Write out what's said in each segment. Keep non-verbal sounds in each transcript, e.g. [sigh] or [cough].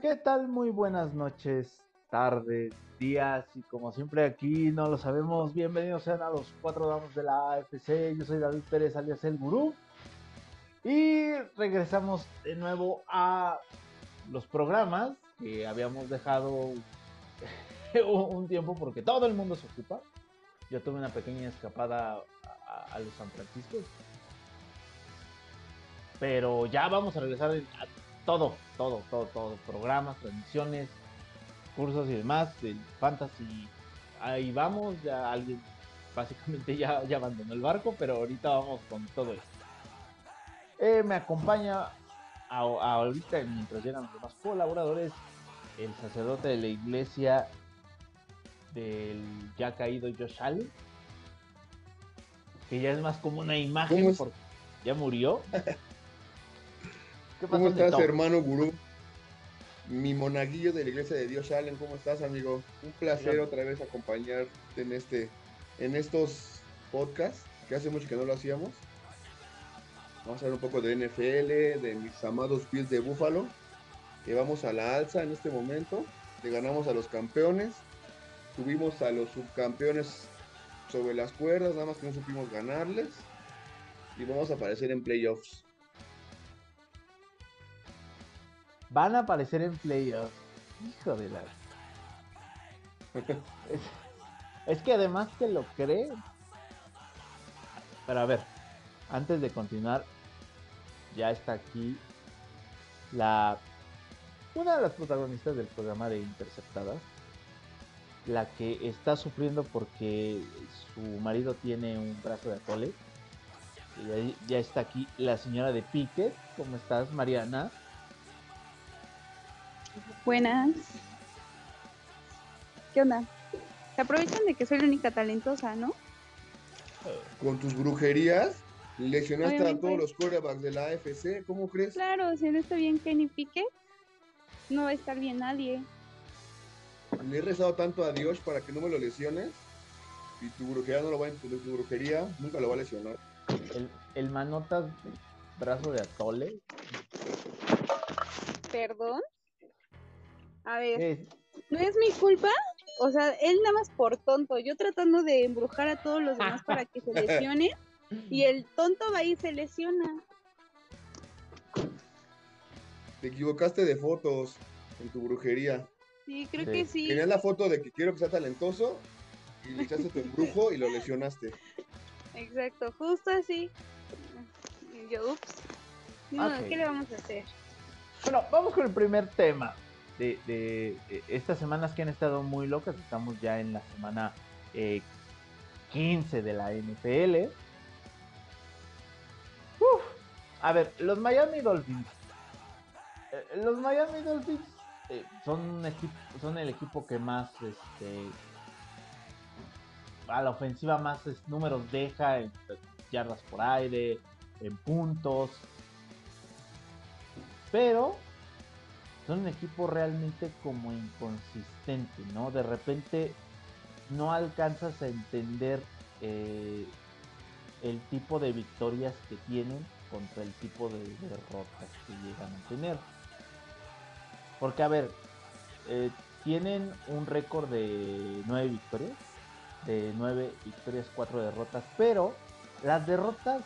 ¿Qué tal? Muy buenas noches, tardes, días y como siempre aquí no lo sabemos, bienvenidos sean a los cuatro damos de la AFC. Yo soy David Pérez alias El Gurú y regresamos de nuevo a los programas que habíamos dejado [laughs] un tiempo porque todo el mundo se ocupa. Yo tuve una pequeña escapada a, los San Francisco. Pero ya vamos a regresar a todo, todo, todo, todo. Programas, transmisiones, cursos y demás del Fantasy. Ahí vamos, ya alguien [laughs] básicamente ya, ya abandonó el barco, pero ahorita vamos con todo esto. Eh, me acompaña ahorita, mientras llegan los demás colaboradores, el sacerdote de la iglesia del ya caído Josh Allen, que ya es más como una imagen porque ya murió. [laughs] ¿Cómo estás, hermano gurú? Mi monaguillo de la iglesia de Dios Allen, ¿cómo estás, amigo? Un placer otra vez acompañarte en este, en estos podcasts, que hace mucho que no lo hacíamos. Vamos a hablar un poco de NFL, de mis amados Bills de Búfalo, que vamos a la alza en este momento. Le ganamos a los campeones, tuvimos a los subcampeones sobre las cuerdas, nada más que no supimos ganarles. Y vamos a aparecer en playoffs. Van a aparecer en playoffs. Hijo de la. [laughs] es, que además que lo cree. Pero a ver, antes de continuar, ya está aquí la una de las protagonistas del programa de Interceptadas, la que está sufriendo porque su marido tiene un brazo de atole. Y ya está aquí la señora de Piquet. ¿Cómo estás, Mariana? Buenas. ¿Qué onda? Se aprovechan de que soy la única talentosa, ¿no? Con tus brujerías, lesionaste a todos los quarterbacks de la AFC, ¿cómo crees? Claro, si no está bien Kenny Pique, no va a estar bien nadie. Le he rezado tanto a Dios para que no me lo lesiones y tu brujería no lo va a tu brujería nunca lo va a lesionar. El, el manotas brazo de atole. ¿Perdón? A ver, ¿no es mi culpa? O sea, él nada más por tonto, yo tratando de embrujar a todos los demás para que se [laughs] lesione y el tonto va y se lesiona. Te equivocaste de fotos en tu brujería. Sí, creo que sí. Tenías la foto de que quiero que sea talentoso y le echaste tu embrujo y lo lesionaste. Exacto, justo así. yo, ups. No, ¿qué le vamos a hacer? Bueno, vamos con el primer tema de, estas semanas que han estado muy locas. Estamos ya en la semana 15 eh, de la NFL. a ver, los Miami Dolphins. Eh, los Miami Dolphins eh, son, son el equipo que más este, a la ofensiva más números deja en yardas por aire, en puntos. Pero son un equipo realmente como inconsistente, ¿no? De repente no alcanzas a entender eh, el tipo de victorias que tienen contra el tipo de derrotas que llegan a tener. Porque, a ver, eh, tienen un récord de nueve victorias, de nueve victorias, cuatro derrotas, pero las derrotas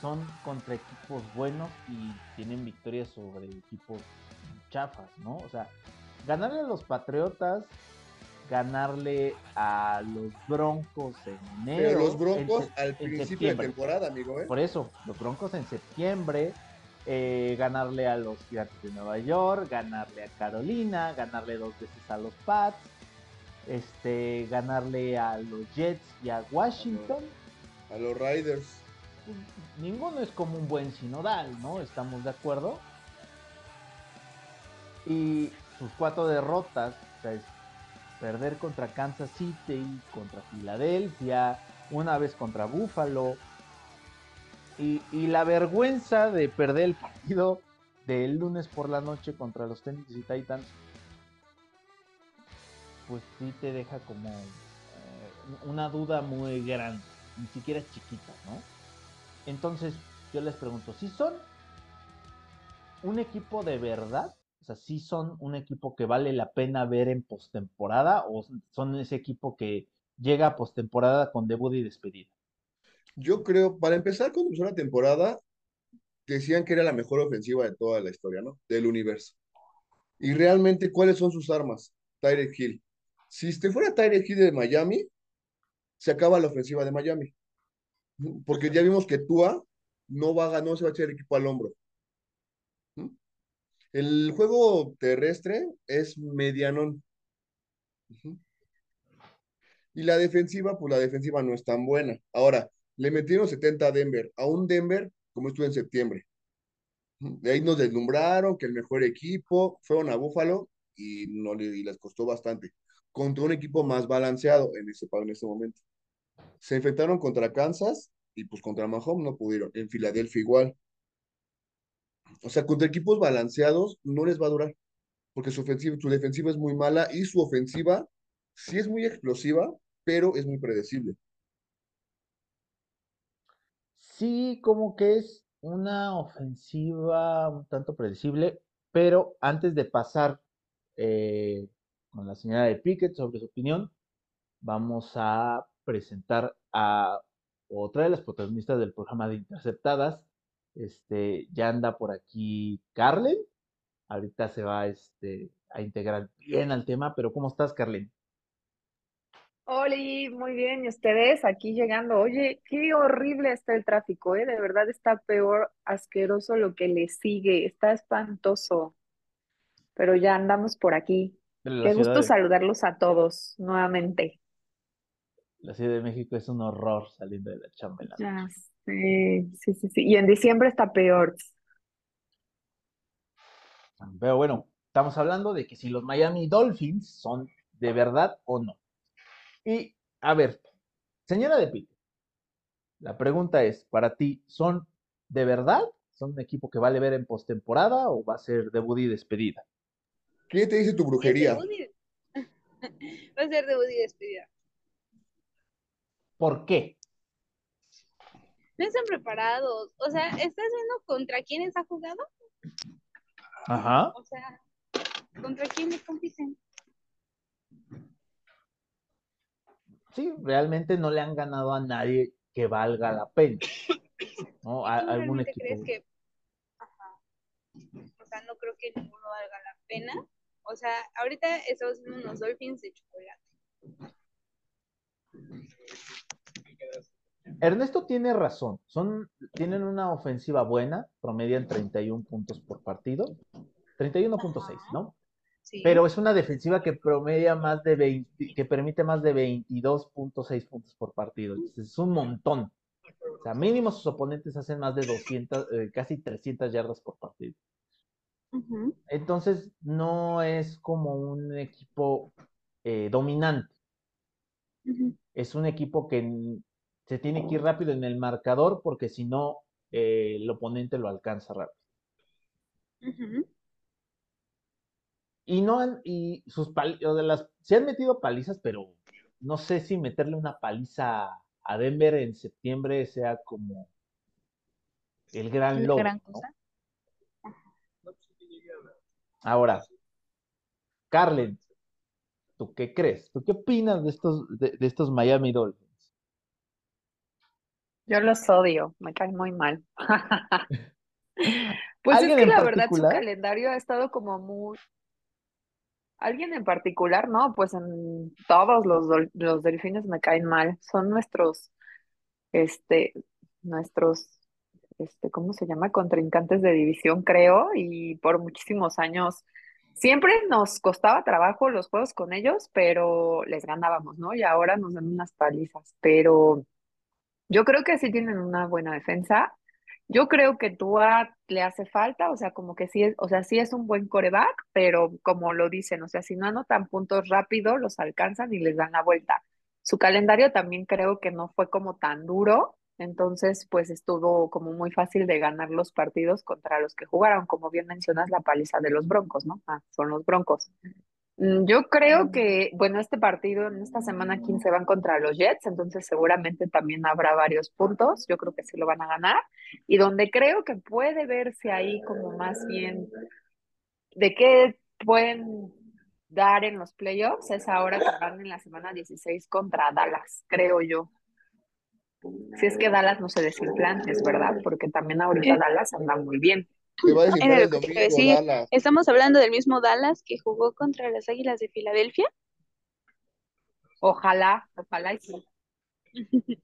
son contra equipos buenos y tienen victorias sobre equipos chafas, ¿no? O sea, ganarle a los Patriotas, ganarle a los Broncos en enero. Pero los Broncos al principio de temporada, amigo, ¿eh? Por eso, los Broncos en septiembre, eh, ganarle a los Gigantes de Nueva York, ganarle a Carolina, ganarle dos veces a los Pats, este, ganarle a los Jets y a Washington. A los Riders. Ninguno es como un buen sinodal, ¿no? ¿Estamos de acuerdo? Y sus cuatro derrotas, o sea, es perder contra Kansas City, contra Filadelfia, una vez contra Buffalo. Y, la vergüenza de perder el partido del lunes por la noche contra los Tennessee Titans, pues sí te deja como eh, una duda muy grande, ni siquiera chiquita, ¿no? Entonces yo les pregunto, si son un equipo de verdad, O sea, ¿sí son un equipo que vale la pena ver en postemporada o son ese equipo que llega a postemporada con debut y despedida? Yo creo, para empezar, cuando empezó la temporada, decían que era la mejor ofensiva de toda la historia, ¿no? Del universo. Y realmente, ¿cuáles son sus armas? Tyreek Hill. Si este fuera Tyreek Hill de Miami, se acaba la ofensiva de Miami. Porque ya vimos que Tua no va a ganar, no se va a echar el equipo al hombro. El juego terrestre es medianón. Y la defensiva, pues la defensiva no es tan buena. Ahora, le metieron 70 a Denver, a un Denver como estuvo en septiembre. De ahí nos deslumbraron que el mejor equipo, fueron a Búfalo y, no, les costó bastante. Contra un equipo más balanceado en ese, en ese momento. Se enfrentaron contra Kansas y pues contra Mahomes no pudieron. En Filadelfia igual. O sea, contra equipos balanceados no les va a durar. Porque su, ofensiva, su defensiva es muy mala y su ofensiva sí es muy explosiva, pero es muy predecible. Sí, como que es una ofensiva un tanto predecible, pero antes de pasar eh, con la señora de Pickett sobre su opinión, vamos a presentar a otra de las protagonistas del programa de Interceptadas. Este, ya anda por aquí Carlen. Ahorita se va este, a integrar bien al tema, pero ¿cómo estás, Carlen? Hola, muy bien. ¿Y ustedes aquí llegando? Oye, qué horrible está el tráfico, ¿eh? De verdad está peor, asqueroso lo que le sigue. Está espantoso. Pero ya andamos por aquí. Qué gusto saludarlos a todos nuevamente. La Ciudad de México es un horror saliendo de la chamba. Ya sí, sí, sí. Y en diciembre está peor. Pero bueno, estamos hablando de que si los Miami Dolphins son de verdad o no. Y, a ver, señora de Pique, la pregunta es, para ti, ¿son de verdad? ¿Son un equipo que vale ver en postemporada o va a ser debut y despedida? ¿Qué te dice tu brujería? [laughs] va a ser debut y despedida. ¿Por qué? No están preparados. O sea, ¿estás viendo contra quiénes ha jugado? Ajá. O sea, ¿contra quiénes compiten? sí, realmente no le han ganado a nadie que valga la pena. ¿No? A, algún equipo. crees que Ajá. O sea, no creo que ninguno valga la pena. O sea, ahorita estamos viendo unos Dolphins de chocolate. Ernesto tiene razón. Son, tienen una ofensiva buena, promedian 31 puntos por partido. 31.6, ¿no? Pero es una defensiva que promedia más de 20, que permite más de 22.6 puntos por partido. Es un montón. O sea, mínimo sus oponentes hacen más de 200, eh, casi 300 yardas por partido. Entonces, no es como un equipo eh, dominante. Es un equipo que se tiene que ir rápido en el marcador porque si no, eh, el oponente lo alcanza rápido. Y no han, y sus de las, se han metido palizas, pero no sé si meterle una paliza a Denver en septiembre sea como el gran logro. Ahora, Carlen, ¿tú qué crees? ¿Tú qué opinas de estos, de, estos Miami Dolphins? Yo los odio, me caen muy mal. [laughs] pues es que la verdad su calendario ha estado como muy, ¿Alguien en particular? No, pues en todos los, los delfines me caen mal. Son nuestros, este, nuestros, este, ¿cómo se llama? Contrincantes de división, creo, y por muchísimos años siempre nos costaba trabajo los juegos con ellos, pero les ganábamos, ¿no? Y ahora nos dan unas palizas, pero yo creo que sí tienen una buena defensa. Yo creo que Tua le hace falta, o sea, como que sí es, o sea, sí es un buen coreback, pero como lo dicen, o sea, si no anotan puntos rápido, los alcanzan y les dan la vuelta. Su calendario también creo que no fue como tan duro, entonces pues estuvo como muy fácil de ganar los partidos contra los que jugaron, como bien mencionas la paliza de los Broncos, ¿no? Ah, son los Broncos. Mm, yo creo que, bueno, este partido en esta semana 15 van contra los Jets, entonces seguramente también habrá varios puntos, yo creo que sí lo van a ganar, y donde creo que puede verse ahí como más bien de qué pueden dar en los playoffs es ahora que van en la semana 16 contra Dallas, creo yo. Si es que Dallas no se desinflante, es verdad, porque también ahorita Dallas anda muy bien. Estamos hablando del mismo Dallas que jugó contra las Águilas de Filadelfia. Ojalá, ojalá y sí. [laughs]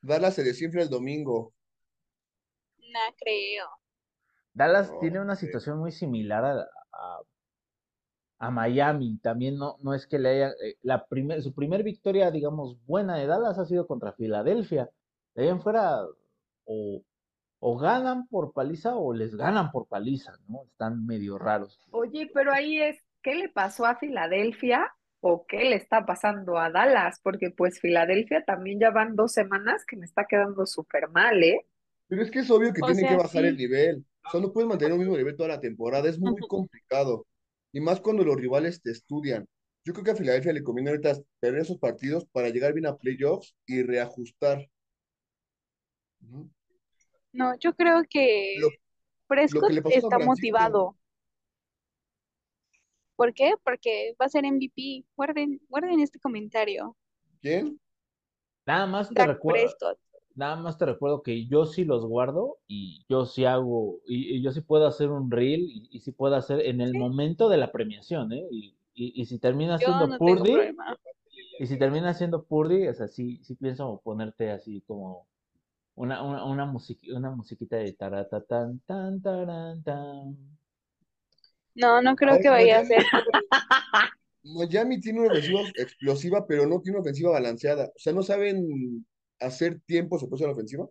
Dallas se desinfla el domingo. No creo. Dallas tiene una situación muy similar a, a, Miami. También no, no es que le haya. Eh, la primer, su primer victoria, digamos, buena de Dallas ha sido contra Filadelfia. De ahí en fuera, o, o ganan por paliza o les ganan por paliza, ¿no? Están medio raros. Oye, pero ahí es, ¿qué le pasó a Filadelfia? ¿O qué le está pasando a Dallas? Porque pues Filadelfia también ya van dos semanas que me está quedando súper mal, ¿eh? Pero es que es obvio que tiene que bajar el nivel. O sea, no puedes mantener el mismo nivel toda la temporada. Es muy [laughs] complicado. Y más cuando los rivales te estudian. Yo creo que a Filadelfia le conviene ahorita perder esos partidos para llegar bien a playoffs y reajustar. No, yo creo que Prescott está motivado. ¿Por qué? Porque va a ser MVP. Guarden, guarden este comentario. ¿Quién? Nada más te recuerdo nada más te recuerdo que yo sí los guardo y yo sí hago, y, yo sí puedo hacer un reel y, sí puedo hacer en el momento de la premiación, ¿eh? Y, y si termina siendo Purdy, y si termina siendo Purdy, es así, sí pienso ponerte así como una, una, una, una musiquita de tarata tan tan taran tan. No, no creo que vaya a ser. Miami tiene una ofensiva explosiva, pero no tiene una ofensiva balanceada. O sea, no saben hacer tiempo se puede la ofensiva.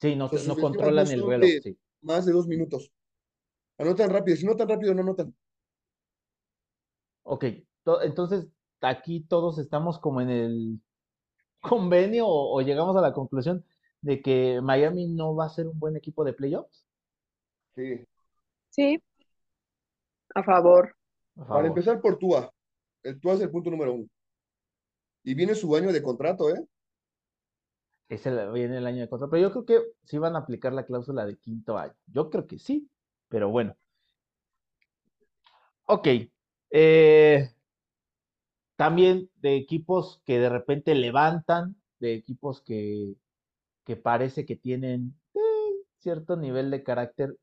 Sí, no, no controlan el. Sí. Más de dos minutos. Anotan rápido, si no tan rápido, no anotan. Ok, entonces aquí todos estamos como en el [laughs] convenio o, llegamos a la conclusión de que Miami no va a ser un buen equipo de playoffs. Sí. Sí. A favor. Para empezar por Tua. El Tua es el punto número uno. Y viene su año de contrato, ¿eh? Ese viene el año de contrato. Pero yo creo que sí van a aplicar la cláusula de quinto año. Yo creo que sí, pero bueno. Ok. Eh, también de equipos que de repente levantan, de equipos que, que parece que tienen eh, cierto nivel de carácter.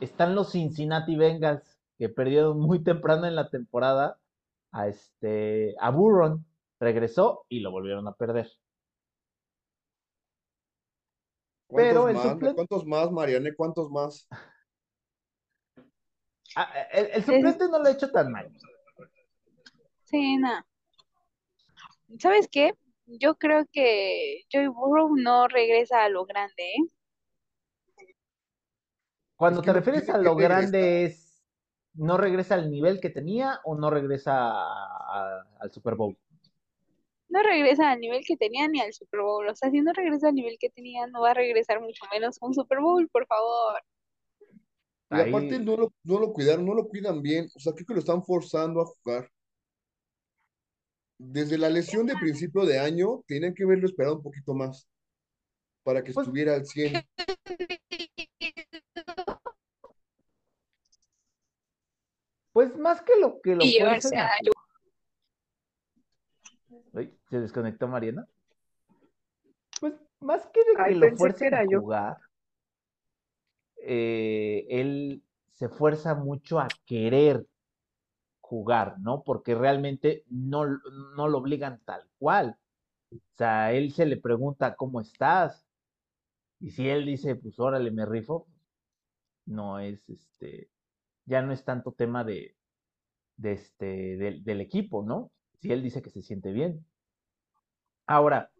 Están los Cincinnati Bengals, que perdieron muy temprano en la temporada a, este, a Burron. Regresó y lo volvieron a perder. Pero el suplente... ¿Cuántos más, Mariane? ¿Cuántos más? Ah, el, suplente no lo ha hecho tan mal. Sí, nada. ¿Sabes qué? Yo creo que Joey Burrow no regresa a lo grande, ¿eh? Cuando te refieres a lo grande es, ¿no regresa al nivel que tenía o no regresa al Super Bowl? No regresa al nivel que tenía ni al Super Bowl. O sea, si no regresa al nivel que tenía, no va a regresar mucho menos un Super Bowl, por favor. Y aparte no lo, no lo cuidaron, no lo cuidan bien. O sea, creo que lo están forzando a jugar. Desde la lesión de principio de año, tienen que haberlo esperado un poquito más para que pues estuviera al 100. Pues más que lo que lo ¿Se desconectó Mariana? Pues más que de que lo fuerce a jugar, eh, él se fuerza mucho a querer jugar, ¿no? Porque realmente no, no lo obligan tal cual. O sea, él se le pregunta cómo estás. Y si él dice, pues órale, me rifo, no es este, ya no es tanto tema de, de este, del equipo, ¿no? Si él dice que se siente bien. Ahora,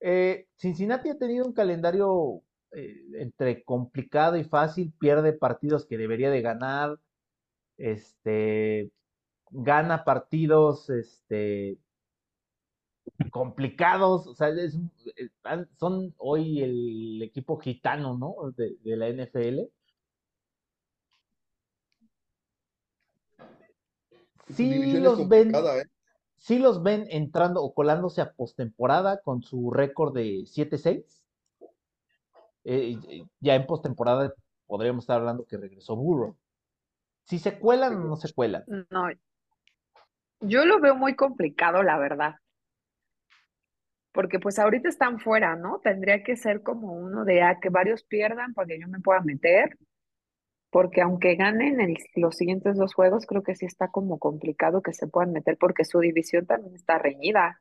eh, Cincinnati ha tenido un calendario eh, entre complicado y fácil, pierde partidos que debería de ganar, este, gana partidos, este, complicados, o sea, eh, son hoy el equipo gitano, ¿no? De, la NFL. Sí, los ven, si los ven entrando o colándose a postemporada con su récord de 7-6. Eh, ya en postemporada podríamos estar hablando que regresó Burrow. Si se cuelan o no se cuelan. No. Yo lo veo muy complicado, la verdad. Porque pues ahorita están fuera, ¿no? Tendría que ser como uno de a ah, que varios pierdan para que yo me pueda meter. Porque aunque ganen el, los siguientes dos juegos, creo que sí está como complicado que se puedan meter porque su división también está reñida.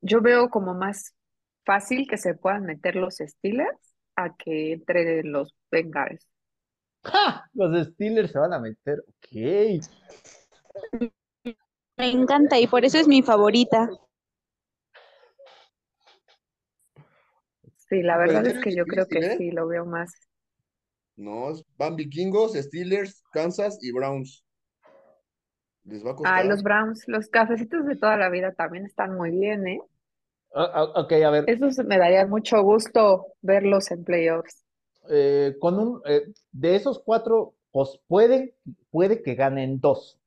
Yo veo como más fácil que se puedan meter los Steelers a que entre los Bengals. Los Steelers se van a meter, ok. Me encanta y por eso es mi favorita. Sí, la verdad es que yo creo que sí, lo veo más. No, van vikingos, Steelers, Kansas y Browns. Les va a costar. Ah, los Browns, los cafecitos de toda la vida también están muy bien, ¿eh? Ah, ah, ok, a ver. Eso me daría mucho gusto verlos en playoffs. Eh, con un, eh, de esos cuatro, pues puede, puede que ganen dos.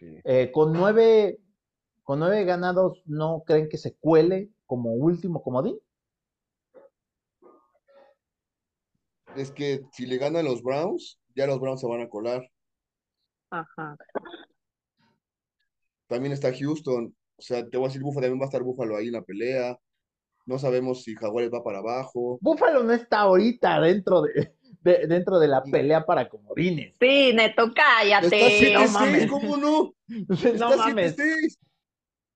Eh, con nueve, con nueve ganados, ¿no creen que se cuele como último comodín? Es que si le ganan los Browns, ya los Browns se van a colar. Ajá. También está Houston. O sea, te voy a decir, Buffalo también va a estar Buffalo ahí en la pelea. No sabemos si Jaguares va para abajo. Buffalo no está ahorita dentro de, dentro de la pelea para comodines. Sí, Neto, cállate. no mames. ¿Cómo no? [laughs] no mames.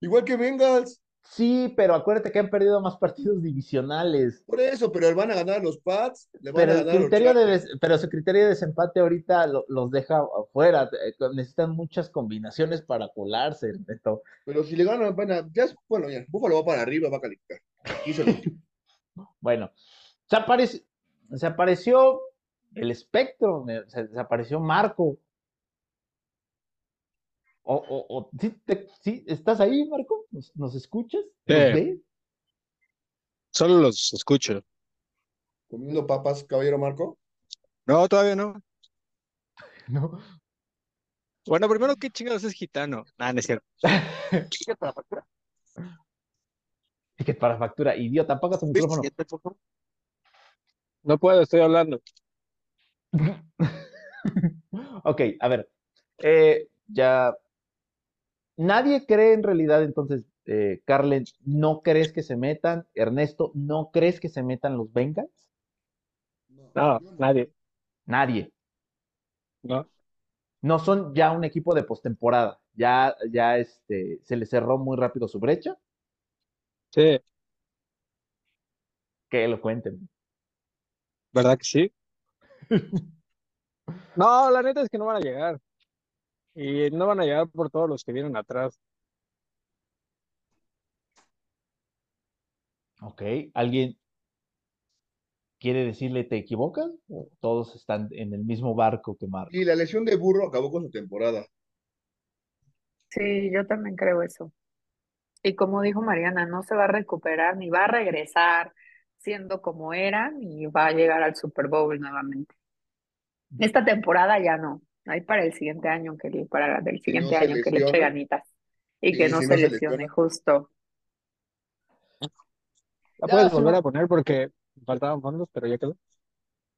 Igual que Bengals. Sí, pero acuérdate que han perdido más partidos divisionales. Por eso, pero van a ganar los Pats. pero, el criterio de pero su criterio de desempate ahorita los deja afuera. Eh, necesitan muchas combinaciones para colarse. Pero si le ganan, van a, ya, bueno, ya, Búfalo va para arriba, va a calificar. [laughs] bueno, se, apareció, se apareció el espectro, se, se apareció Marco. O, o, ¿sí, ¿Estás ahí, Marco? ¿Nos, escuchas? ¿Nos Solo los escucho. ¿Comiendo papas, caballero Marco? No, todavía no. [laughs] No. Bueno, primero, ¿qué chingados es gitano? Ah, no es cierto. [laughs] Ticket para factura. Ticket para factura. Idiota, apaga tu micrófono. No puedo, estoy hablando. [laughs] ok, a ver. Eh, ya Nadie cree en realidad, entonces, eh, Carlen, ¿no crees que se metan? Ernesto, ¿no crees que se metan los Bengals? No, nadie. Nadie. No. No son ya un equipo de postemporada. Ya, ya este, se les cerró muy rápido su brecha. Sí. Que lo cuenten. ¿Verdad que sí? [laughs] no, la neta es que no van a llegar. Y no van a llegar por todos los que vienen atrás. Ok, ¿alguien quiere decirle te equivocas? ¿O todos están en el mismo barco que Marco? Y la lesión de Burro acabó con su temporada. Sí, yo también creo eso. Y como dijo Mariana, no se va a recuperar ni va a regresar siendo como era ni va a llegar al Super Bowl nuevamente. Esta temporada ya no. Ahí para el siguiente año, que le, para el siguiente año que le eche ganitas. Y que no se lesione, justo. La puedes volver a poner porque faltaban fondos, pero ya quedó.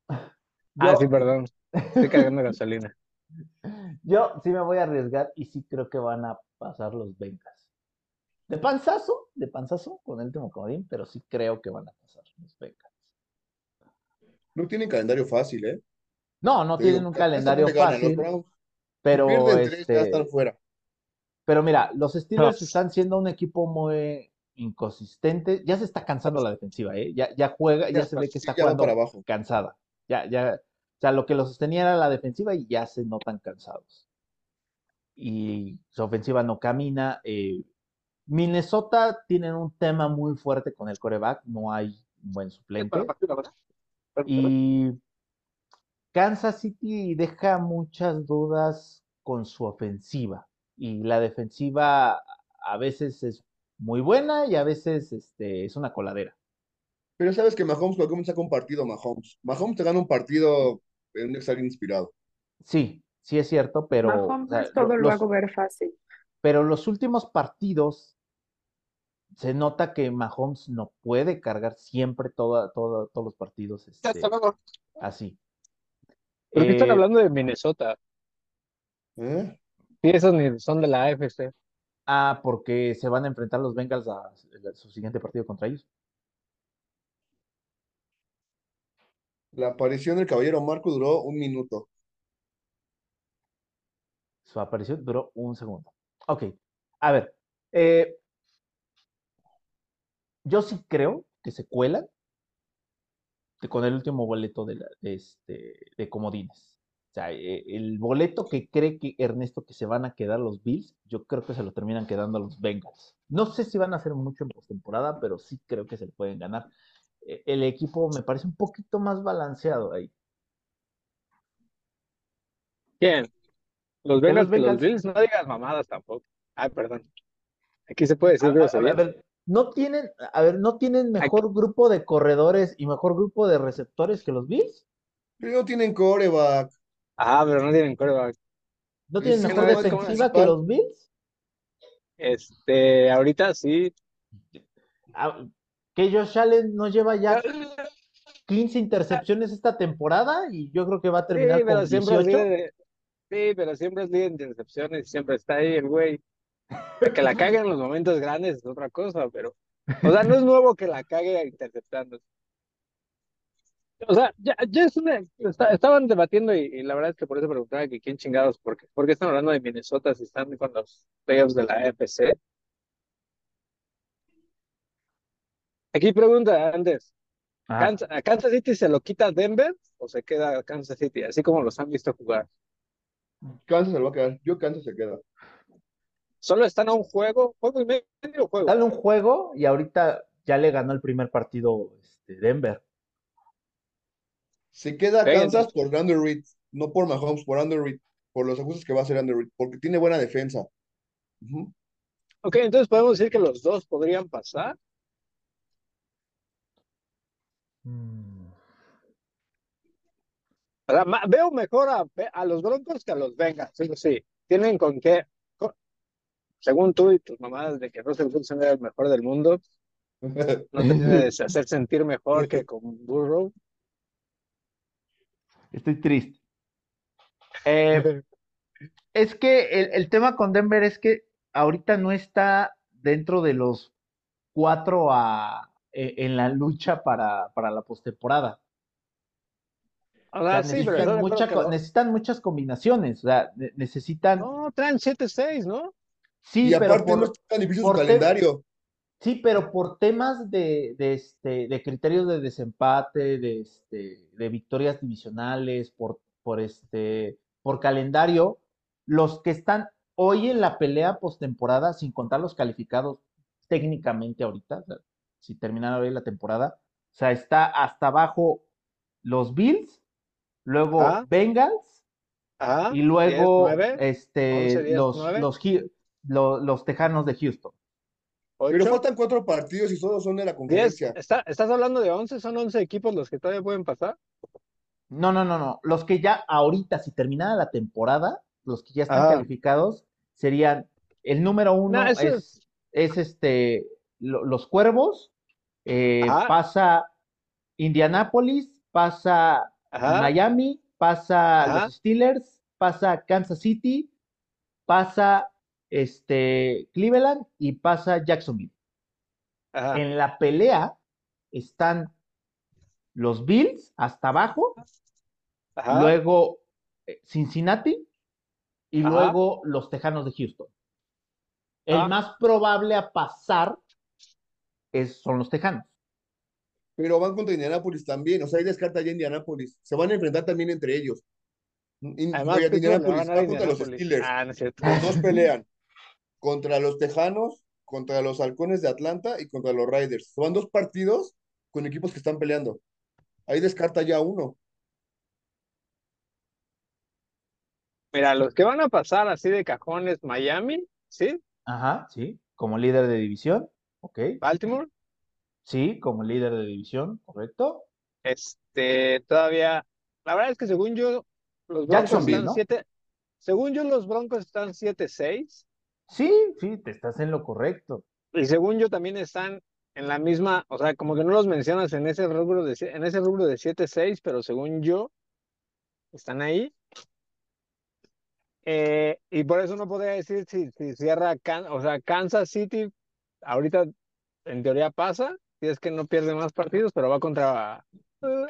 Ah, sí, perdón. Estoy cargando [laughs] gasolina. Yo sí me voy a arriesgar y sí creo que van a pasar los Vengas. De panzazo, de panzazo con el último comodín, pero sí creo que van a pasar los Vengas. No tienen calendario fácil, ¿eh? No, no tienen un calendario fácil. Pero este, fuera. Pero mira, los Steelers están siendo un equipo muy inconsistente. Ya se está cansando la defensiva, ¿eh? Ya, ya juega, ya, se ve que está jugando cansada. Ya, ya, o sea, lo que los sostenía era la defensiva y ya se notan cansados. Y su ofensiva no camina. Eh, Minnesota tiene un tema muy fuerte con el coreback, no hay un buen suplente. Y Kansas City deja muchas dudas con su ofensiva y la defensiva a veces es muy buena y a veces este, es una coladera. Pero sabes que Mahomes, cualquier saca un partido Mahomes. Mahomes te gana un partido en un examen inspirado. Sí, sí es cierto, pero. Mahomes todo lo hago ver fácil. Pero los últimos partidos se nota que Mahomes no puede cargar siempre toda, todos los partidos este, así. ¿Por qué están hablando de Minnesota? ¿Eh? Sí, esos son de la AFC. Ah, porque se van a enfrentar los Bengals a, su siguiente partido contra ellos. La aparición del caballero Marco duró un minuto. Su aparición duró un segundo. Ok. A ver. Eh, yo sí creo que se cuelan con el último boleto de, este, de comodines. O sea, eh, el boleto que cree que Ernesto que se van a quedar los Bills, yo creo que se lo terminan quedando a los Bengals. No sé si van a hacer mucho en postemporada, pero sí creo que se le pueden ganar. E, el equipo me parece un poquito más balanceado ahí. ¿Quién? Los Bengals, los, los Bills, no digas mamadas tampoco. Ay, perdón. Aquí se puede decir a, no tienen, a ver, no tienen mejor grupo de corredores y mejor grupo de receptores que los Bills. Pero no tienen coreback. Ah, pero no tienen coreback. ¿No tienen mejor defensiva que los Bills? Este, ahorita sí. Ah, que Josh Allen no lleva ya 15 intercepciones esta temporada y yo creo que va a terminar sí, con 18. sí, pero siempre es líder de intercepciones, siempre está ahí el güey. [laughs] Que la cague en los momentos grandes es otra cosa, pero. O sea, no es nuevo que la cague interceptando. O sea, ya, ya es una. estaban debatiendo y, la verdad es que por eso preguntaba que quién chingados, porque, porque están hablando de Minnesota si están con los playoffs de la AFC. Aquí pregunta antes. ¿A Kansas City se lo quita Denver o se queda Kansas City? Así como los han visto jugar. Kansas se lo va a quedar. Yo Kansas se queda. Solo están a un juego, juego y medio juego. Dale un juego y ahorita ya le ganó el primer partido este, Denver. Se queda Kansas por Andrew Reed, no por Mahomes, por Andrew Reed, por los ajustes que va a hacer Andrew Reed, porque tiene buena defensa. Ok, entonces podemos decir que los dos podrían pasar. Mm. veo mejor a, a, los Broncos que a los Bengals, sí, sí. Tienen con qué según tú y tus mamadas de que Russell Wilson era el mejor del mundo, no te debes [laughs] hacer sentir mejor que con Burrow. Estoy triste. Eh, [laughs] es que el, tema con Denver es que ahorita no está dentro de los cuatro a, e, en la lucha para, para la postemporada. necesitan, muchas combinaciones, o sea, necesitan... No, traen 7-6, ¿no? Sí, y aparte pero no está tan difícil su calendario. Sí, pero por temas de, de, este, de criterios de desempate, de, este, de victorias divisionales, por, por, este, por calendario, los que están hoy en la pelea postemporada, sin contar los calificados técnicamente ahorita, si terminara hoy la temporada, o sea, está hasta abajo los Bills, luego ah. Bengals, ah, y luego este, los, los, los Tejanos de Houston. Pero faltan cuatro partidos y todos son de la conferencia. ¿Estás hablando de 11? ¿Son 11 equipos los que todavía pueden pasar? No, no, no, no. Los que ya ahorita, si terminara la temporada, los que ya están ah. calificados serían el número uno es, es... este los Cuervos, eh, pasa Indianapolis, pasa Miami, pasa los Steelers, pasa Kansas City, pasa este, Cleveland y pasa Jacksonville. En la pelea están los Bills hasta abajo, luego eh, Cincinnati y luego los Tejanos de Houston. El ah. más probable a pasar es, son los Tejanos. Pero van contra Indianapolis también, o sea, ahí descarta ya Indianapolis. Se van a enfrentar también entre ellos. Además, Indianapolis va contra los Steelers. Ah, los dos pelean contra los Tejanos, contra los Halcones de Atlanta y contra los Riders. Son dos partidos con equipos que están peleando. Ahí descarta ya uno. Mira, los que van a pasar así de cajones, Miami, ¿sí? Ajá, sí, como líder de división, ok. Baltimore. Sí, como líder de división, correcto. Este, todavía, la verdad es que según yo, los Broncos están 7, según yo los Broncos están 7-6. Sí, sí, te estás en lo correcto. Y según yo también están en la misma, o sea, como que no los mencionas en ese rubro de, en ese rubro de 7-6, pero según yo, están ahí. Eh, y por eso no podría decir si, si cierra, o sea, Kansas City, ahorita en teoría pasa, si es que no pierde más partidos, pero va contra eh,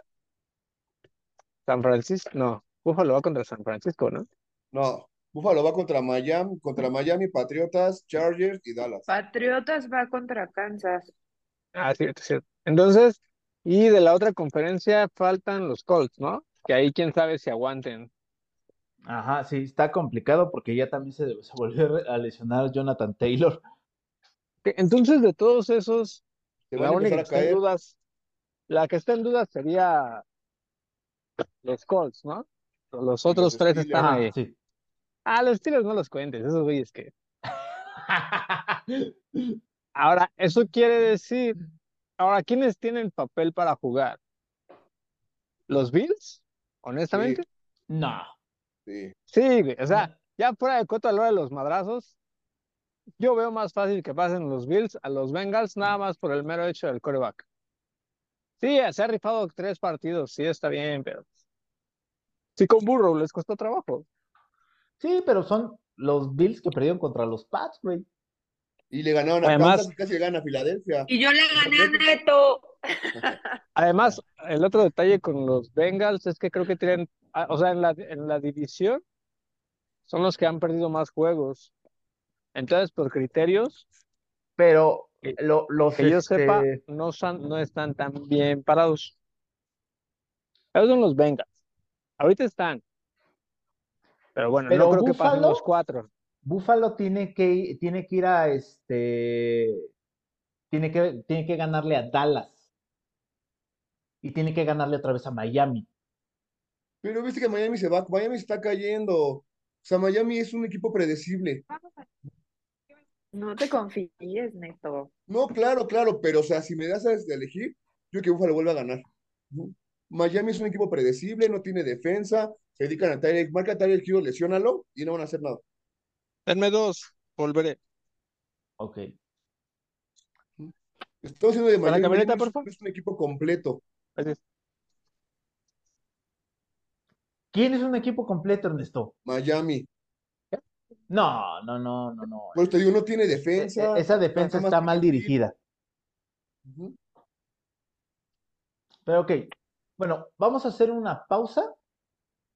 San Francisco, no, Buffalo va contra San Francisco, ¿no? No, Buffalo va contra Miami, contra Miami, Patriotas, Chargers y Dallas. Patriotas va contra Kansas. Ah, cierto, cierto. Entonces, y de la otra conferencia faltan los Colts, ¿no? Que ahí quién sabe si aguanten. Ajá, sí, está complicado porque ya también se, se volvió a lesionar Jonathan Taylor. Entonces, de todos esos, la única que está en dudas, la que está en dudas sería los Colts, ¿no? Los otros tres están ahí. Sí. Ah, los Steelers no los cuentes, esos güeyes que. [laughs] Ahora, eso quiere decir, ahora, ¿quiénes tienen papel para jugar? ¿Los Bills? Honestamente. No. Sí. Sí, o sea, ya fuera de coto a de los madrazos, yo veo más fácil que pasen los Bills a los Bengals nada más por el mero hecho del coreback. Sí, se ha rifado tres partidos, sí está bien, pero sí con Burrow les costó trabajo. Sí, pero son los Bills que perdieron contra los Pats, güey. Y le ganaron a Además, y casi le gana a Filadelfia. Y yo le gané a Neto. [laughs] Además, el otro detalle con los Bengals es que creo que tienen, ah, o sea, en la, en la división son los que han perdido más juegos. Entonces, por criterios, pero lo, los que yo sepa, este no, son, no están tan bien parados. Esos son los Bengals. Ahorita están. Pero bueno, no creo que pasen los cuatro. Búfalo tiene que, tiene que ir a este. Tiene que, tiene que ganarle a Dallas. Y tiene que ganarle otra vez a Miami. Pero viste que Miami se va, Miami está cayendo. O sea, Miami es un equipo predecible. No te confíes, Neto. No, claro, claro, pero o sea, si me das a elegir, yo creo que Búfalo vuelve a ganar. Miami es un equipo predecible, no tiene defensa, se dedican a Tyreek, marca a Tyreek Hill, lesiónalo y no van a hacer nada. Denme dos, volveré. Ok. Estoy haciendo de Miami. camioneta, por favor? Es un equipo completo. Gracias. ¿Quién es un equipo completo, Ernesto? Miami. No, no, no, no, no. Bueno, te digo, no tiene defensa. E, e, esa defensa está mal dirigida. Pero ok, bueno, vamos a hacer una pausa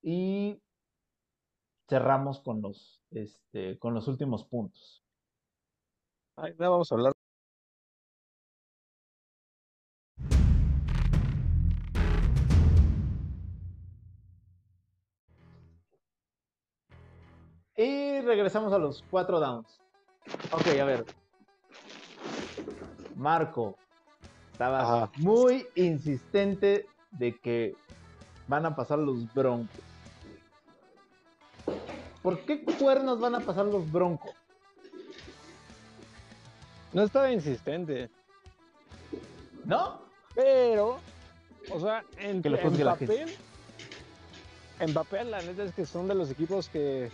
y cerramos con los, este, con los últimos puntos. Ya vamos a hablar. Y regresamos a los cuatro downs. Ok, a ver. Marco, estaba muy insistente de que van a pasar los broncos. ¿Por qué cuernos van a pasar los broncos? No estaba insistente. ¿No? Pero, o sea, en, que en papel, en papel, la neta es que son de los equipos que,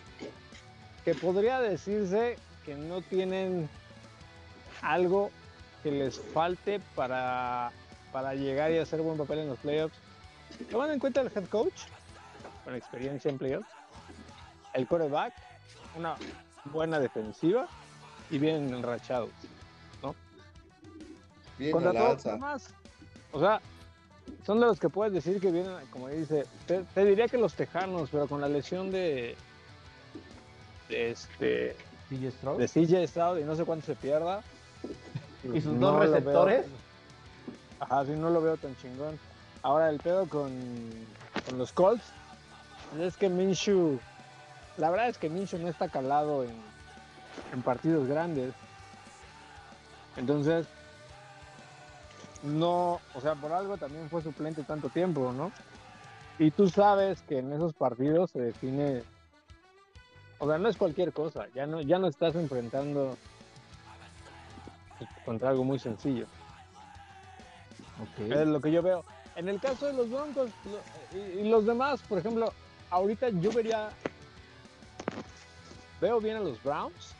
que podría decirse que no tienen algo que les falte para para llegar y hacer buen papel en los playoffs. Tomando en cuenta el head coach, con experiencia en playoffs, el coreback, una buena defensiva y bien enrachados, ¿no? Bien Contra todos o sea, son de los que puedes decir que vienen, como dice, te, diría que los tejanos, pero con la lesión de, de este CJ Stroud. de CJ Stroud y no sé cuánto se pierda. Y sus dos receptores. Ajá, sí, no lo veo tan chingón. Ahora el pedo con, con los Colts es que Minshew, la verdad es que Minshew no está calado en, en partidos grandes. Entonces, no, o sea, por algo también fue suplente tanto tiempo, ¿no? Y tú sabes que en esos partidos se define, o sea, no es cualquier cosa, ya no, ya no estás enfrentando contra algo muy sencillo. Es lo que yo veo. En el caso de los Broncos y, los demás, por ejemplo, ahorita yo vería. ¿Veo bien a los Browns?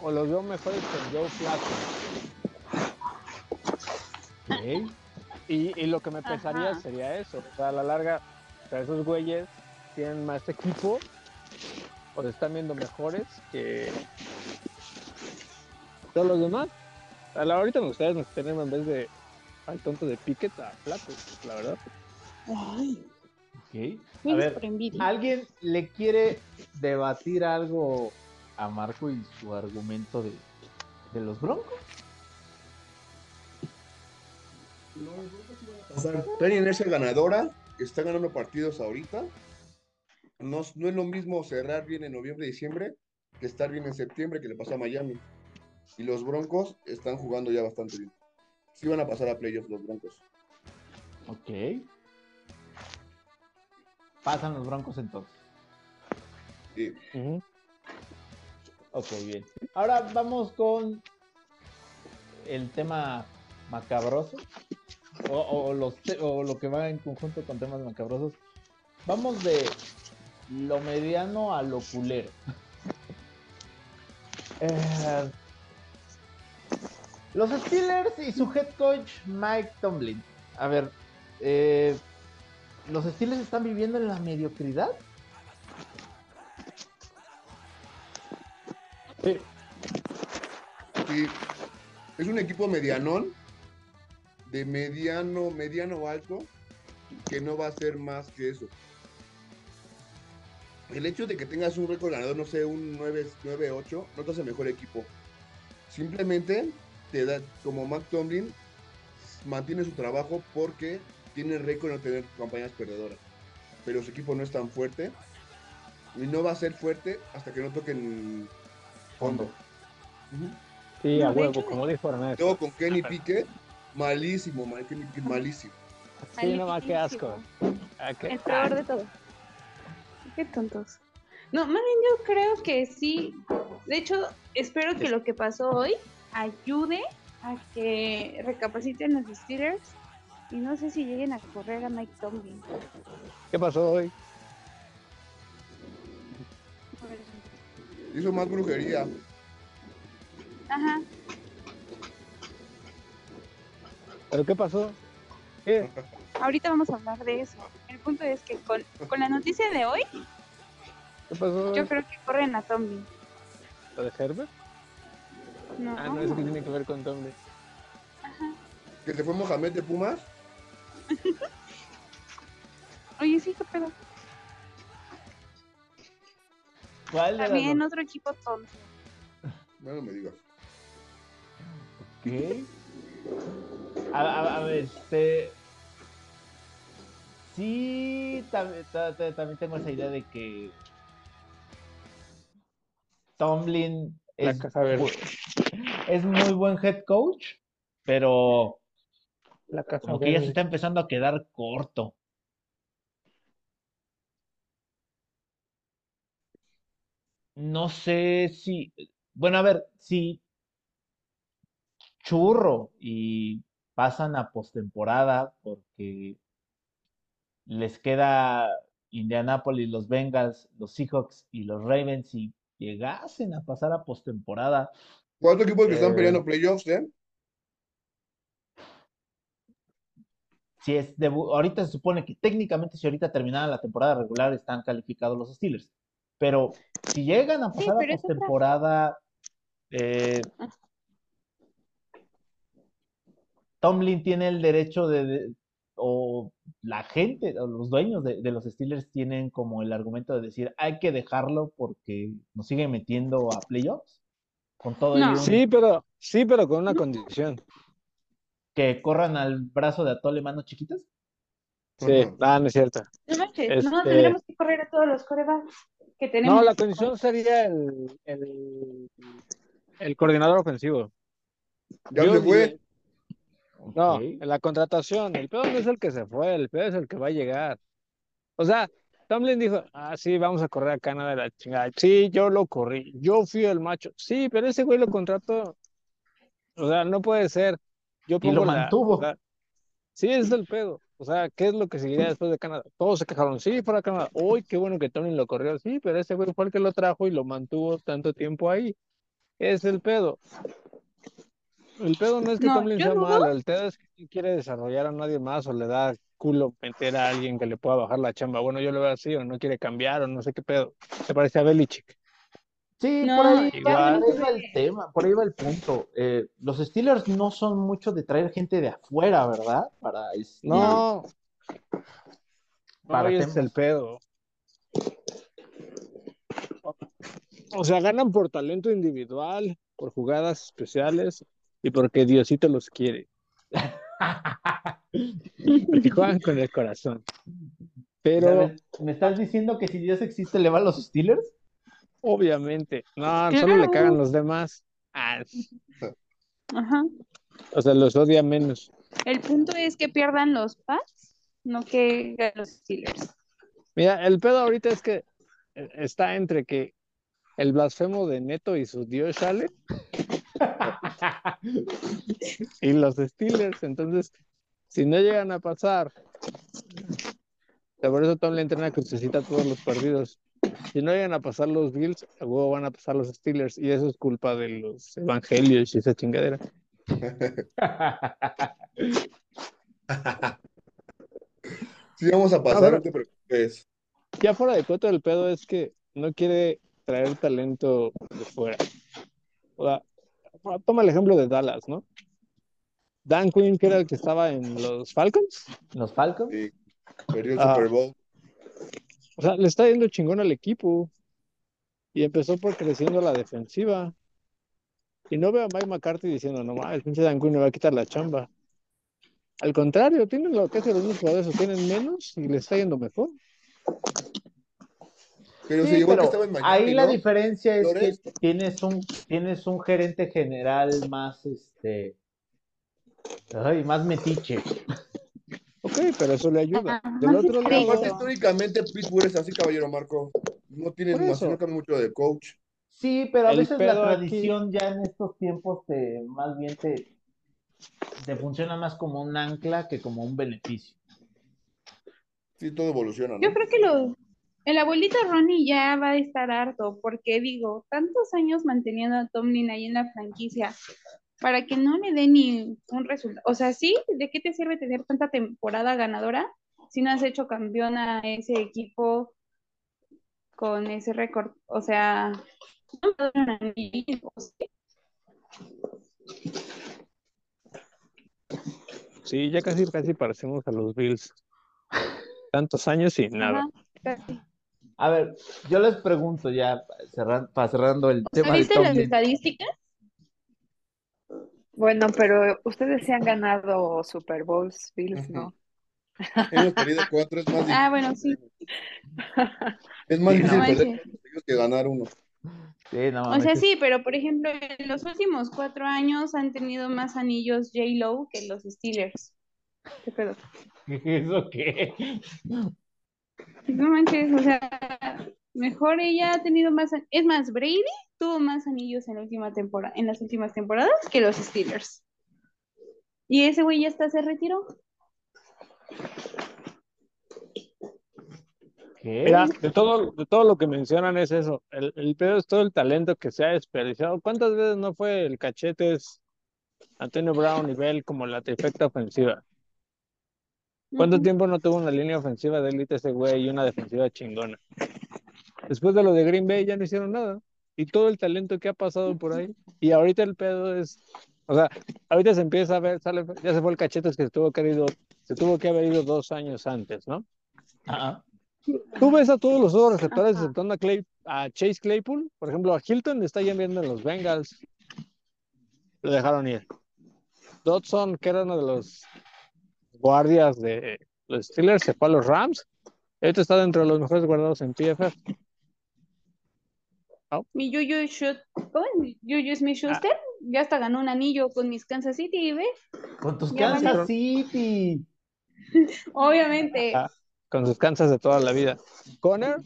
¿O los veo mejores con Joe Flacco? Y, y, lo que me pesaría sería eso. O sea, a la larga, sea, esos güeyes tienen más equipo o se están viendo mejores que todos los demás. A la ahorita me gustaría tener en vez de al tonto de Piquet a Flaco, la verdad. Ay. Ok. A ver, ¿alguien le quiere debatir algo a Marco y su argumento de, de los Broncos? No, Traen inercia ganadora, está ganando partidos ahorita. No, no es lo mismo cerrar bien en noviembre, diciembre, que estar bien en septiembre, que le pasó a Miami. Y los Broncos están jugando ya bastante bien. Sí van a pasar a playoffs los Broncos. Ok. Pasan los Broncos entonces. Sí. Ok, bien. Ahora vamos con el tema macabroso. O, los, o lo que va en conjunto con temas macabrosos. Vamos de lo mediano a lo culero. [laughs] Eh, los Steelers y su head coach Mike Tomlin. A ver, eh, ¿los Steelers están viviendo en la mediocridad? Sí. Es un equipo medianón, de mediano, mediano alto, que no va a ser más que eso. El hecho de que tengas un récord ganador, no sé, un 9-8, no te hace mejor equipo. Simplemente te da, como Mac Tomlin, mantiene su trabajo porque tiene récord en no tener campañas perdedoras. Pero su equipo no es tan fuerte y no va a ser fuerte hasta que no toquen fondo. Sí, a huevo, como dijo Ernesto. Luego con Kenny Piquet, malísimo, Kenny Piquet, malísimo. Sí, no más, qué asco. Ah, El peor de todo. Qué tontos. No, más bien yo creo que sí. De hecho, espero que lo que pasó hoy ayude a que recapaciten los Steelers y no sé si lleguen a correr a Mike Tomlin. ¿Qué pasó hoy? Hizo más brujería. Ajá. ¿Pero qué pasó? Ahorita vamos a hablar de eso. El punto es que con, con la noticia de hoy, ¿Qué pasó? yo creo que corren a Tomlin. ¿Lo de Herbert? No. Ah, no, eso que tiene que ver con Tomlin. Ajá. ¿Que se fue Mohamed de Pumas? [laughs] Oye, sí, qué pedo. ¿Cuál También otro equipo tonto. No, me digas. ¿Qué? A, a, ver, este. Sí, también, también tengo esa idea de que Tomlin es, es muy buen head coach, pero la como que ya se está empezando a quedar corto. No sé si, bueno, a ver, si Churro y pasan a postemporada porque les queda Indianapolis, los Bengals, los Seahawks y los Ravens y llegasen a pasar a postemporada. ¿Cuántos equipos que están peleando eh, playoffs, eh? Si es ahorita se supone que técnicamente si ahorita terminara la temporada regular están calificados los Steelers. Pero si llegan a pasar a postemporada, eh, ah. Tomlin tiene el derecho de, o la gente, o los dueños de, los Steelers tienen como el argumento de decir, hay que dejarlo porque nos sigue metiendo a playoffs. Con todo Sí, pero, sí, pero con una condición. Que corran al brazo de Atole manos chiquitas. Sí, ah, no es cierto. No, este tendremos que correr a todos los corebacks que tenemos. No, la condición sería el, el, el coordinador ofensivo. Ya se fue. No, en la contratación, el peor no es el que se fue, el peor es el que va a llegar. O sea, Tomlin dijo, ah, sí, vamos a correr a Canadá de la chingada. Sí, yo lo corrí, yo fui el macho. Sí, pero ese güey lo contrató. O sea, no puede ser. Yo y lo mantuvo. sí, ese es el pedo. O sea, ¿qué es lo que seguiría después de Canadá? Todos se quejaron, sí, fuera Canadá. Uy, qué bueno que Tomlin lo corrió. Sí, pero ese güey fue el que lo trajo y lo mantuvo tanto tiempo ahí. Es el pedo. El pedo no es que Tomlin sea malo, el pedo es que quiere desarrollar a nadie más o le da culo meter a alguien que le pueda bajar la chamba. Bueno, yo lo veo así, o no quiere cambiar, o no sé qué pedo. ¿Te parece a Belichick? Sí, por, ahí, va el tema, por ahí va el punto. Eh, los Steelers no son mucho de traer gente de afuera, ¿verdad? Para este, No. Para es el pedo. O sea, ganan por talento individual, por jugadas especiales y porque Diosito los quiere. [laughs] porque juegan con el corazón. Pero. ¿Me estás diciendo que si Dios existe le van los Steelers? Obviamente. No, solo le cagan los demás. Ah. Ajá. O sea, los odia menos. El punto es que pierdan los Pats, no que los Steelers. Mira, el pedo ahorita es que eh, está entre que el blasfemo de Neto y su dios Shale [laughs] y los Steelers. Entonces, si no llegan a pasar, por eso Tom le entrena que necesita todos los partidos. Si no llegan a pasar los Bills, luego van a pasar los Steelers y eso es culpa de los evangelios y esa chingadera. sí, vamos a pasar, no te preocupes. Ya fuera de cuento del pedo es que no quiere traer talento de fuera. O sea, toma el ejemplo de Dallas, ¿no? Dan Quinn, que era el que estaba en los Falcons. ¿Los Falcons? Sí, perdió el Super Bowl. O sea, le está yendo chingón al equipo. Y empezó por creciendo la defensiva. Y no veo a Mike McCarthy diciendo, no mames, pinche Dan Quinn me va a quitar la chamba. Al contrario, tienen lo que hacen los jugadores, o tienen menos y le está yendo mejor. Pero sí, pero ahí la diferencia es que tienes un, tienes un gerente general más, este, ay, más metiche. Ok, pero eso le ayuda. Del otro lado... históricamente Pittsburgh es así, caballero Marco. No tiene más, no cambia mucho de coach. Sí, pero a veces la tradición ya en estos tiempos te, más bien te, te funciona más como un ancla que como un beneficio. Sí, todo evoluciona. Yo creo que lo, el abuelito Ronnie ya va a estar harto, porque digo, tantos años manteniendo a Tomlin ahí en la franquicia para que no le dé ni un resultado. O sea, sí, ¿de qué te sirve tener tanta temporada ganadora si no has hecho campeón a ese equipo con ese récord? O sea, no Sí, ya casi, casi parecemos a los Bills. Tantos años y nada. A ver, yo les pregunto ya, para cerrando el tema. ¿Viste las estadísticas? Bueno, pero ustedes se han ganado Super Bowls, Bills, ¿no? Hemos perdido cuatro, es más difícil. [laughs] Ah, bueno, sí. Es más difícil perder que ganar uno. Sí, no, o sea, sí, pero por ejemplo, en los últimos cuatro años han tenido más anillos J-Lo que los Steelers. ¿Qué pedo? ¿Eso qué? No manches, o sea, mejor ella ha tenido más. Es más, Brady tuvo más anillos en la última temporada, en las últimas temporadas que los Steelers. Y ese güey ya está se retiró. Mira, de todo, de todo lo que mencionan es eso. El, el pedo es todo el talento que se ha desperdiciado. ¿Cuántas veces no fue el cachetes Antonio Brown y Bell como la trifecta ofensiva? ¿Cuánto tiempo no tuvo una línea ofensiva de élite ese güey y una defensiva chingona? Después de lo de Green Bay ya no hicieron nada. Y todo el talento que ha pasado por ahí. [laughs] Y ahorita el pedo es. O sea, ahorita se empieza a ver, sale, ya se fue el cachetes que se tuvo que haber ido, se tuvo que haber ido dos años antes, ¿no? Ajá. Tú ves a todos los otros receptores, exceptuando a, Clay, a Chase Claypool, por ejemplo, a Hilton le está yendo en los Bengals. Lo dejaron ir. Dodson, que era uno de los guardias de los Steelers, se fue a los Rams. Este está dentro de los mejores guardados en PFF. Mi Juju, Juju Smith Schuster ya hasta ganó un anillo con mis Kansas City, ¿ves? Con tus Kansas City. [laughs] Obviamente. con sus Kansas de toda la vida. Conner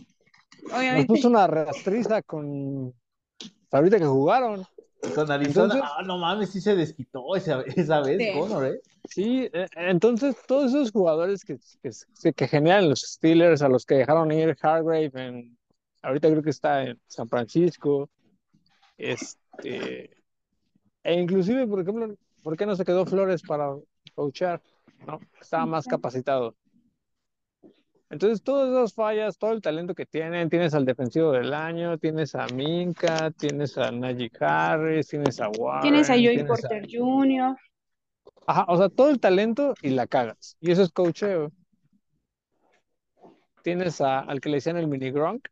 Obviamente. nos puso una rastriza con ahorita que jugaron. Con Arizona, ah, no mames, sí se desquitó esa, esa vez, sí. Connor, ¿eh? Sí, e, entonces todos esos jugadores que, que, que, generan los Steelers, a los que dejaron ir Hargrave, en, ahorita creo que está en San Francisco, este, e inclusive, por ejemplo, ¿por qué no se quedó Flores para coachar? ¿no? Estaba más capacitado. Entonces, todas esas fallas, todo el talento que tienen, tienes al defensivo del año, tienes a Minka, tienes a Najee Harris, tienes a Warren. Tienes a Joey Porter Jr. Ajá, o sea, todo el talento y la cagas. Y eso es coacheo. Tienes a, al que le decían el mini Gronk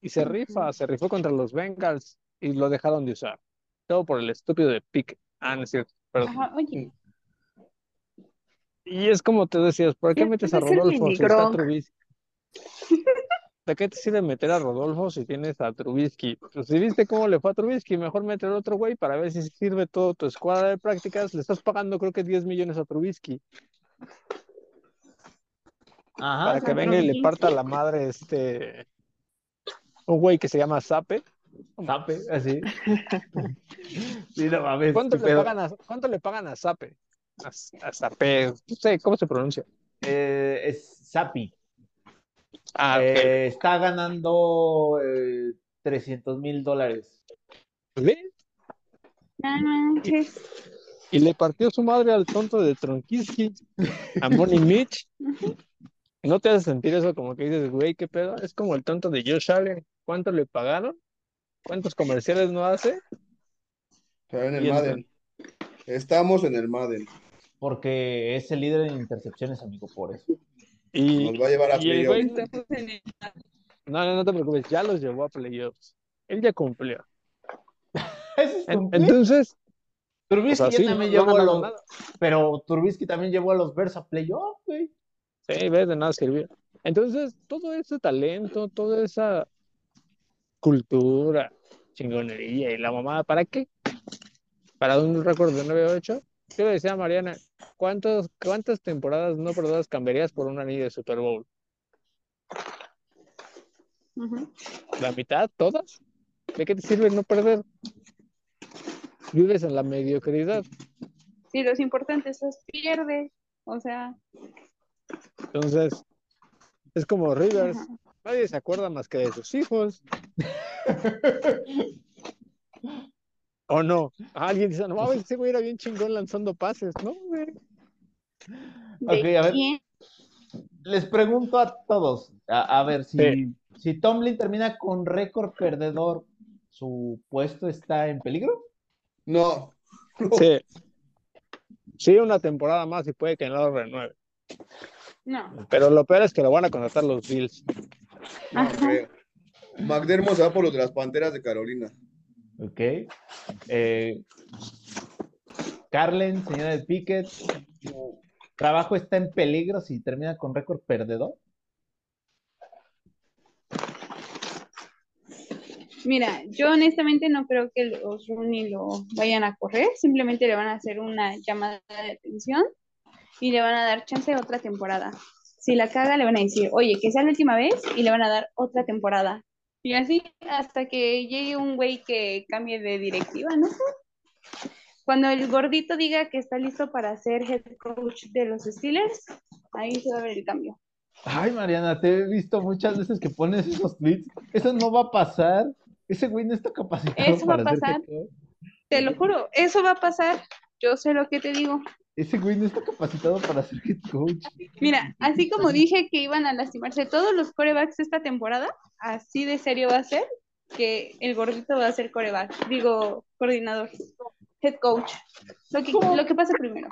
y se rifa, se rifó contra los Bengals y lo dejaron de usar. Todo por el estúpido de Pique. Ah, no es cierto. Ajá, oye. Y es como te decías, ¿por qué metes a Rodolfo si está Trubisky? ¿De qué te sirve meter a Rodolfo si tienes a Trubisky? Pues si viste cómo le fue a Trubisky, mejor meter otro güey para ver si sirve todo tu escuadra de prácticas. Le estás pagando creo que 10 millones a Trubisky. Ajá, para que venga y le parta la [laughs] madre este un güey que se llama Sape. Sape, así. [laughs] sí, no mames. ¿Cuánto, le pagan a, ¿Cuánto le pagan a Sape? A, Sape, no sé, ¿cómo se pronuncia? Eh, es Sapi. Ah, eh, está ganando eh, 300 mil dólares. ¿Ve? Y, le partió su madre al tonto de Tronkiski, a Money [laughs] Mitch. ¿No te hace sentir eso como que dices, güey, qué pedo? Es como el tonto de Josh Allen. ¿Cuánto le pagaron? ¿Cuántos comerciales no hace? en el Madden. Estamos en el Madden. Porque es el líder en intercepciones, amigo, por eso. Y, Nos va a llevar a playoffs. No, no, no te preocupes, ya los llevó a playoffs. Él ya cumplió. [laughs] Entonces, Turbisky también llevó a los. Pero Turbisky también llevó a los Bears a playoffs, güey. Sí, ves, de nada sirvió. Entonces, todo ese talento, toda esa cultura, chingonería y la mamada, ¿para qué? Para un récord de 9-8. Yo le decía a Mariana, ¿cuántos, ¿cuántas temporadas no perdidas cambiarías por un anillo de Super Bowl? ¿La mitad? ¿Todas? ¿De qué te sirve no perder? Vives en la mediocridad. Sí, los importantes es pierde. O sea. Entonces, es como Rivers. Nadie se acuerda más que de sus hijos. [laughs] ¿O no? Alguien dice, no ese güey era bien chingón lanzando pases, ¿no? Ok, a ver. Les pregunto a todos, a, ver, si, si Tomlin termina con récord perdedor, ¿su puesto está en peligro? No. Sí. Sí, una temporada más y puede que no lo renueve. No. Pero lo peor es que lo van a contratar los Bills. No creo. McDermott se va por los de las Panteras de Carolina. Ok. Eh, Carlen, señora de Pickett, ¿su trabajo está en peligro si termina con récord perdedor? Mira, yo honestamente no creo que los Rooney lo vayan a correr, simplemente le van a hacer una llamada de atención y le van a dar chance de otra temporada. Si la caga, le van a decir, oye, que sea la última vez y le van a dar otra temporada. Y así hasta que llegue un güey que cambie de directiva, ¿no? Cuando el gordito diga que está listo para ser head coach de los Steelers, ahí se va a ver el cambio. Ay, Mariana, te he visto muchas veces que pones esos tweets. Eso no va a pasar. Ese güey no está capacitado. Eso va a pasar. Te lo juro, eso va a pasar. Yo sé lo que te digo. Ese güey no está capacitado para ser head coach. Mira, así como dije que iban a lastimarse todos los corebacks esta temporada, así de serio va a ser que el gordito va a ser coreback, digo, coordinador, head coach. Lo que, lo que pasa primero.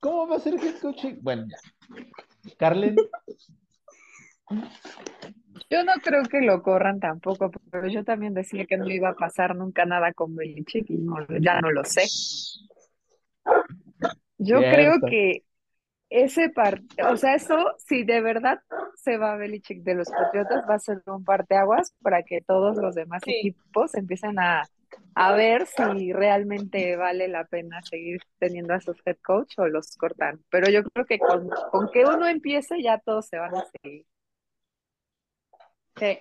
¿Cómo va a ser head coach? Bueno, ya. Carlen. Yo no creo que lo corran tampoco, pero yo también decía que no iba a pasar nunca nada con Belichick y ya no lo sé. Yo creo que ese partido, o sea, eso, si de verdad se va a Belichick de los Patriotas, va a ser un parteaguas para que todos los demás equipos empiecen a, ver si realmente vale la pena seguir teniendo a sus head coach o los cortan. Pero yo creo que con, que uno empiece, ya todos se van a seguir. Sí.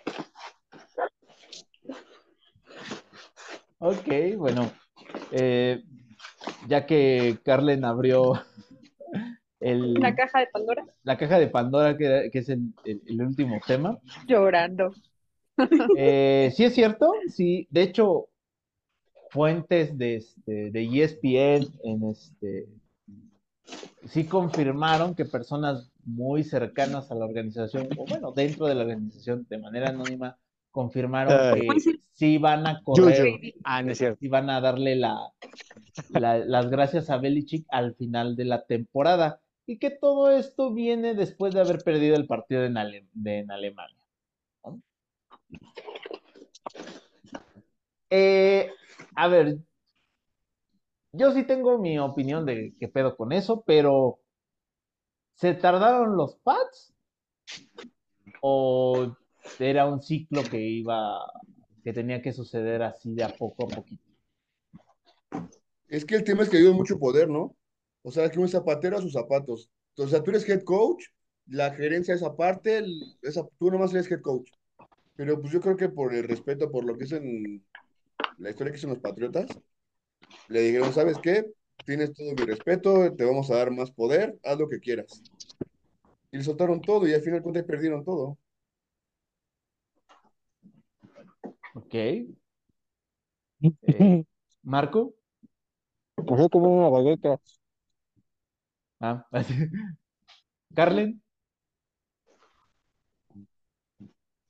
Ok, bueno. Eh, ya que Carlen abrió el, la caja de Pandora. La caja de Pandora, que, es el, último tema. Llorando. Eh, sí es cierto, sí. De hecho, fuentes de, este, de ESPN en, este, sí confirmaron que personas muy cercanas a la organización, o bueno, dentro de la organización de manera anónima, confirmaron que sí van a correr, ah, no es cierto. y van a darle la, las gracias a Belichick al final de la temporada. Y que todo esto viene después de haber perdido el partido en, en Alemania. Eh, a ver, yo sí tengo mi opinión de qué pedo con eso, pero ¿se tardaron los pads? ¿O era un ciclo que iba, que tenía que suceder así de a poco a poquito? Es que el tema es que dio mucho poder, ¿no? O sea, que un zapatero a sus zapatos. O sea, tú eres head coach, la gerencia es aparte, esa, tú nomás eres head coach. Pero pues yo creo que por el respeto, por lo que es en la historia que son los Patriotas, le dijeron, ¿sabes qué? Tienes todo mi respeto, te vamos a dar más poder, haz lo que quieras. Y le soltaron todo y al final cuentas perdieron todo. Ok. Eh, [laughs] Marco. Pues como una bagueta. Ah, Carlen.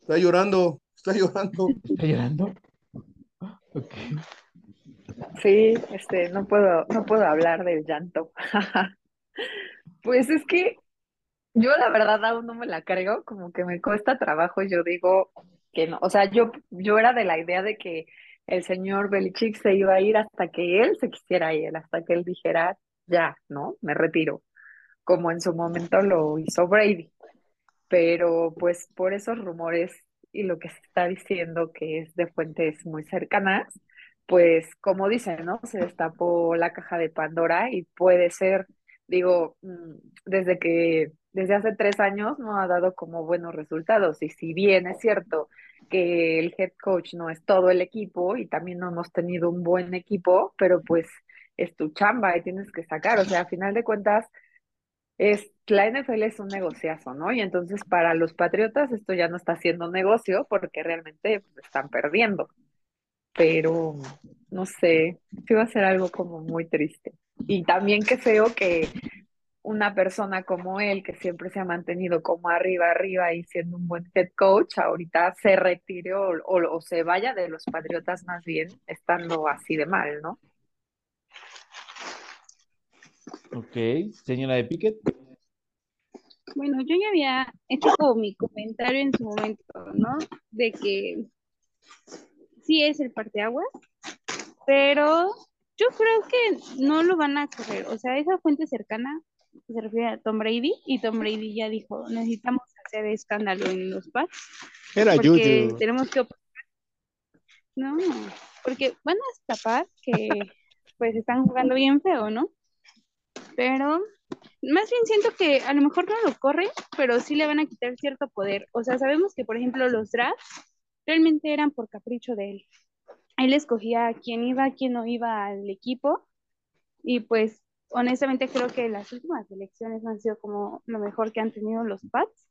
Está llorando, está llorando. ¿Está llorando? Ok. Sí, este, no puedo, no puedo hablar del llanto. [laughs] Pues es que yo la verdad aún no me la creo, como que me cuesta trabajo, yo digo que no, o sea, yo, yo era de la idea de que el señor Belichick se iba a ir hasta que él se quisiera ir, hasta que él dijera, ya, ¿no? Me retiro, como en su momento lo hizo Brady. Pero pues por esos rumores y lo que se está diciendo que es de fuentes muy cercanas, pues como dicen, ¿no? Se destapó la caja de Pandora y puede ser, digo, mm, desde que, desde hace tres años no ha dado como buenos resultados. Y si bien es cierto que el head coach no es todo el equipo y también no hemos tenido un buen equipo, pero pues es tu chamba y tienes que sacar. O sea, a final de cuentas, es, la NFL es un negociazo, ¿no? Y entonces para los Patriotas esto ya no está siendo negocio porque realmente están perdiendo pero no sé, sí va a ser algo como muy triste. Y también que feo que una persona como él, que siempre se ha mantenido como arriba, arriba y siendo un buen head coach, ahorita se retire o, o, se vaya de los Patriotas más bien, estando así de mal, ¿no? Ok, señora de Piquet. Bueno, yo ya había hecho como mi comentario en su momento, ¿no? De que sí es el parteaguas, pero yo creo que no lo van a correr. O sea, esa fuente cercana se refiere a Tom Brady y Tom Brady ya dijo, necesitamos hacer escándalo en los pads. Era porque tenemos que no, porque van a tapar que [laughs] pues están jugando bien feo, ¿no? Pero más bien siento que a lo mejor no lo corre, pero sí le van a quitar cierto poder. O sea, sabemos que por ejemplo los drafts realmente eran por capricho de él. Él escogía quién iba, quién no iba al equipo y pues honestamente creo que las últimas elecciones han sido como lo mejor que han tenido los Pats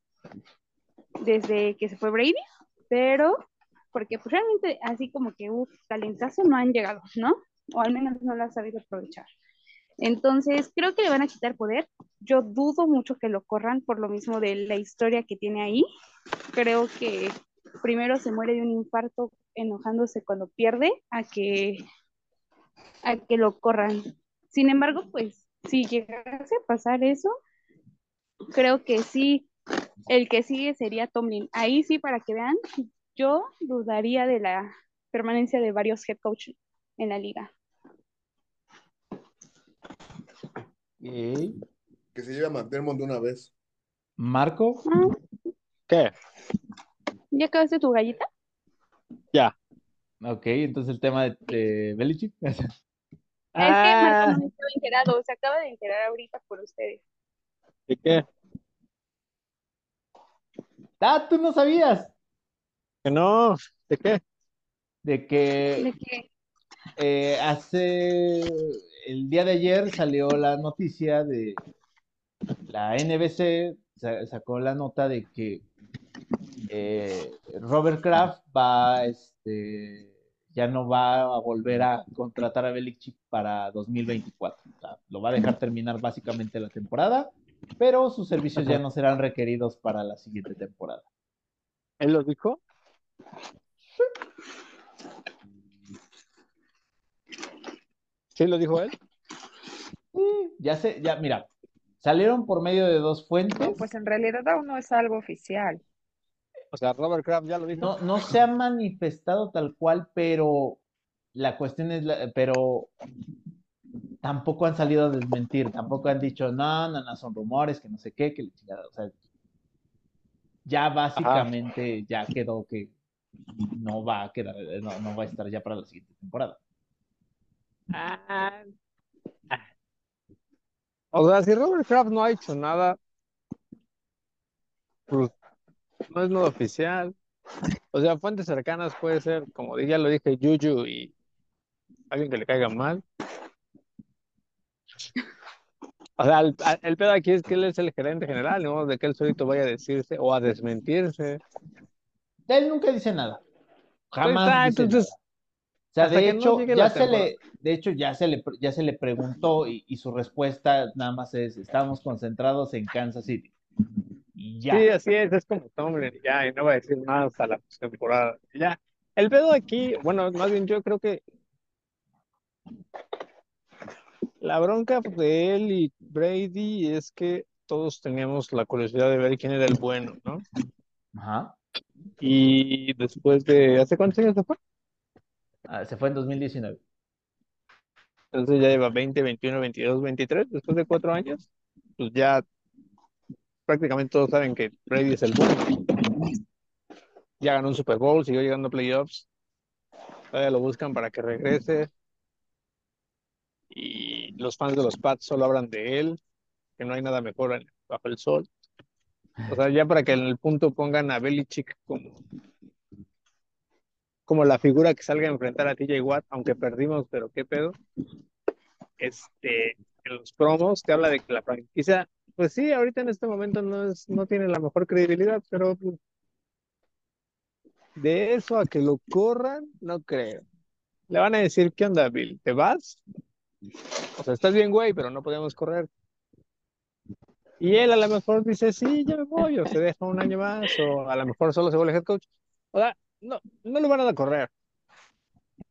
desde que se fue Brady, pero porque pues realmente así como que un talentazo no han llegado, ¿no? O al menos no lo han sabido aprovechar. Entonces, creo que le van a quitar poder. Yo dudo mucho que lo corran por lo mismo de la historia que tiene ahí. Creo que primero se muere de un infarto enojándose cuando pierde a que, a que lo corran. Sin embargo, pues si llegase a pasar eso, creo que sí, el que sigue sería Tomlin. Ahí sí, para que vean, yo dudaría de la permanencia de varios head coaches en la liga. Que se lleve a McDermott de una vez. ¿Marco? ¿Qué? ¿Ya acabaste tu gallita? Ya. Ok, entonces el tema de, de Belichick. [laughs] Es que Marco no estaba enterado, se acaba de enterar ahorita por ustedes. ¿De qué? Ah, tú no sabías. Que no, ¿de qué? De que, ¿De qué? Eh, hace el día de ayer salió la noticia de la NBC, sacó la nota de que eh, Robert Kraft va, este, ya no va a volver a contratar a Belichick para 2024. lo va a dejar terminar básicamente la temporada, pero sus servicios ya no serán requeridos para la siguiente temporada. ¿Él lo dijo? ¿Sí lo dijo él? ya sé, ya, mira, salieron por medio de dos fuentes. pues en realidad aún no es algo oficial. O sea, Robert Kraft ya lo dijo. No, no se ha manifestado tal cual, pero la cuestión es, la, pero tampoco han salido a desmentir, tampoco han dicho, no, no, no, son rumores, que no sé qué, que o sea, ya básicamente ya quedó que no va a quedar, no, no, va a estar ya para la siguiente temporada. Ah, o sea, si Robert Kraft no ha hecho nada, pues no es nada oficial. O sea, fuentes cercanas puede ser, como ya lo dije, Yuyu y alguien que le caiga mal. O sea, el, pedo aquí es que él es el gerente general, ¿no? De que él solito vaya a decirse o a desmentirse. Él nunca dice nada. Jamás. entonces, O sea, de hecho, ya se le, de hecho, ya se le, ya se le preguntó y, y, su respuesta nada más es, estamos concentrados en Kansas City. Sí, así es, es como Tomlin, ya, y no va a decir nada hasta la temporada. Ya, el pedo aquí, bueno, más bien yo creo que la bronca de él y Brady es que todos teníamos la curiosidad de ver quién era el bueno, ¿no? Ajá. Y después de, ¿hace cuántos años se fue? Ah, se fue en 2019. Entonces ya lleva 20, 21, 22, 23, después de cuatro años, pues ya prácticamente todos saben que Brady es el bueno. Ya ganó un Super Bowl, siguió llegando a playoffs. Todavía lo buscan para que regrese. Y los fans de los Pats solo hablan de él, que no hay nada mejor bajo el sol. O sea, ya para que en el punto pongan a Belichick como, como la figura que salga a enfrentar a TJ Watt, aunque perdimos, pero qué pedo. Este, en los promos te habla de que la franquicia pues sí, ahorita en este momento no, es, no tiene la mejor credibilidad, pero de eso a que lo corran, no creo. Le van a decir, ¿qué onda, Bill? ¿Te vas? O sea, estás bien, güey, pero no podemos correr. Y él a lo mejor dice, sí, ya me voy, o se deja un año más, o a lo mejor solo se vuelve head coach. O sea, no, no lo van a correr.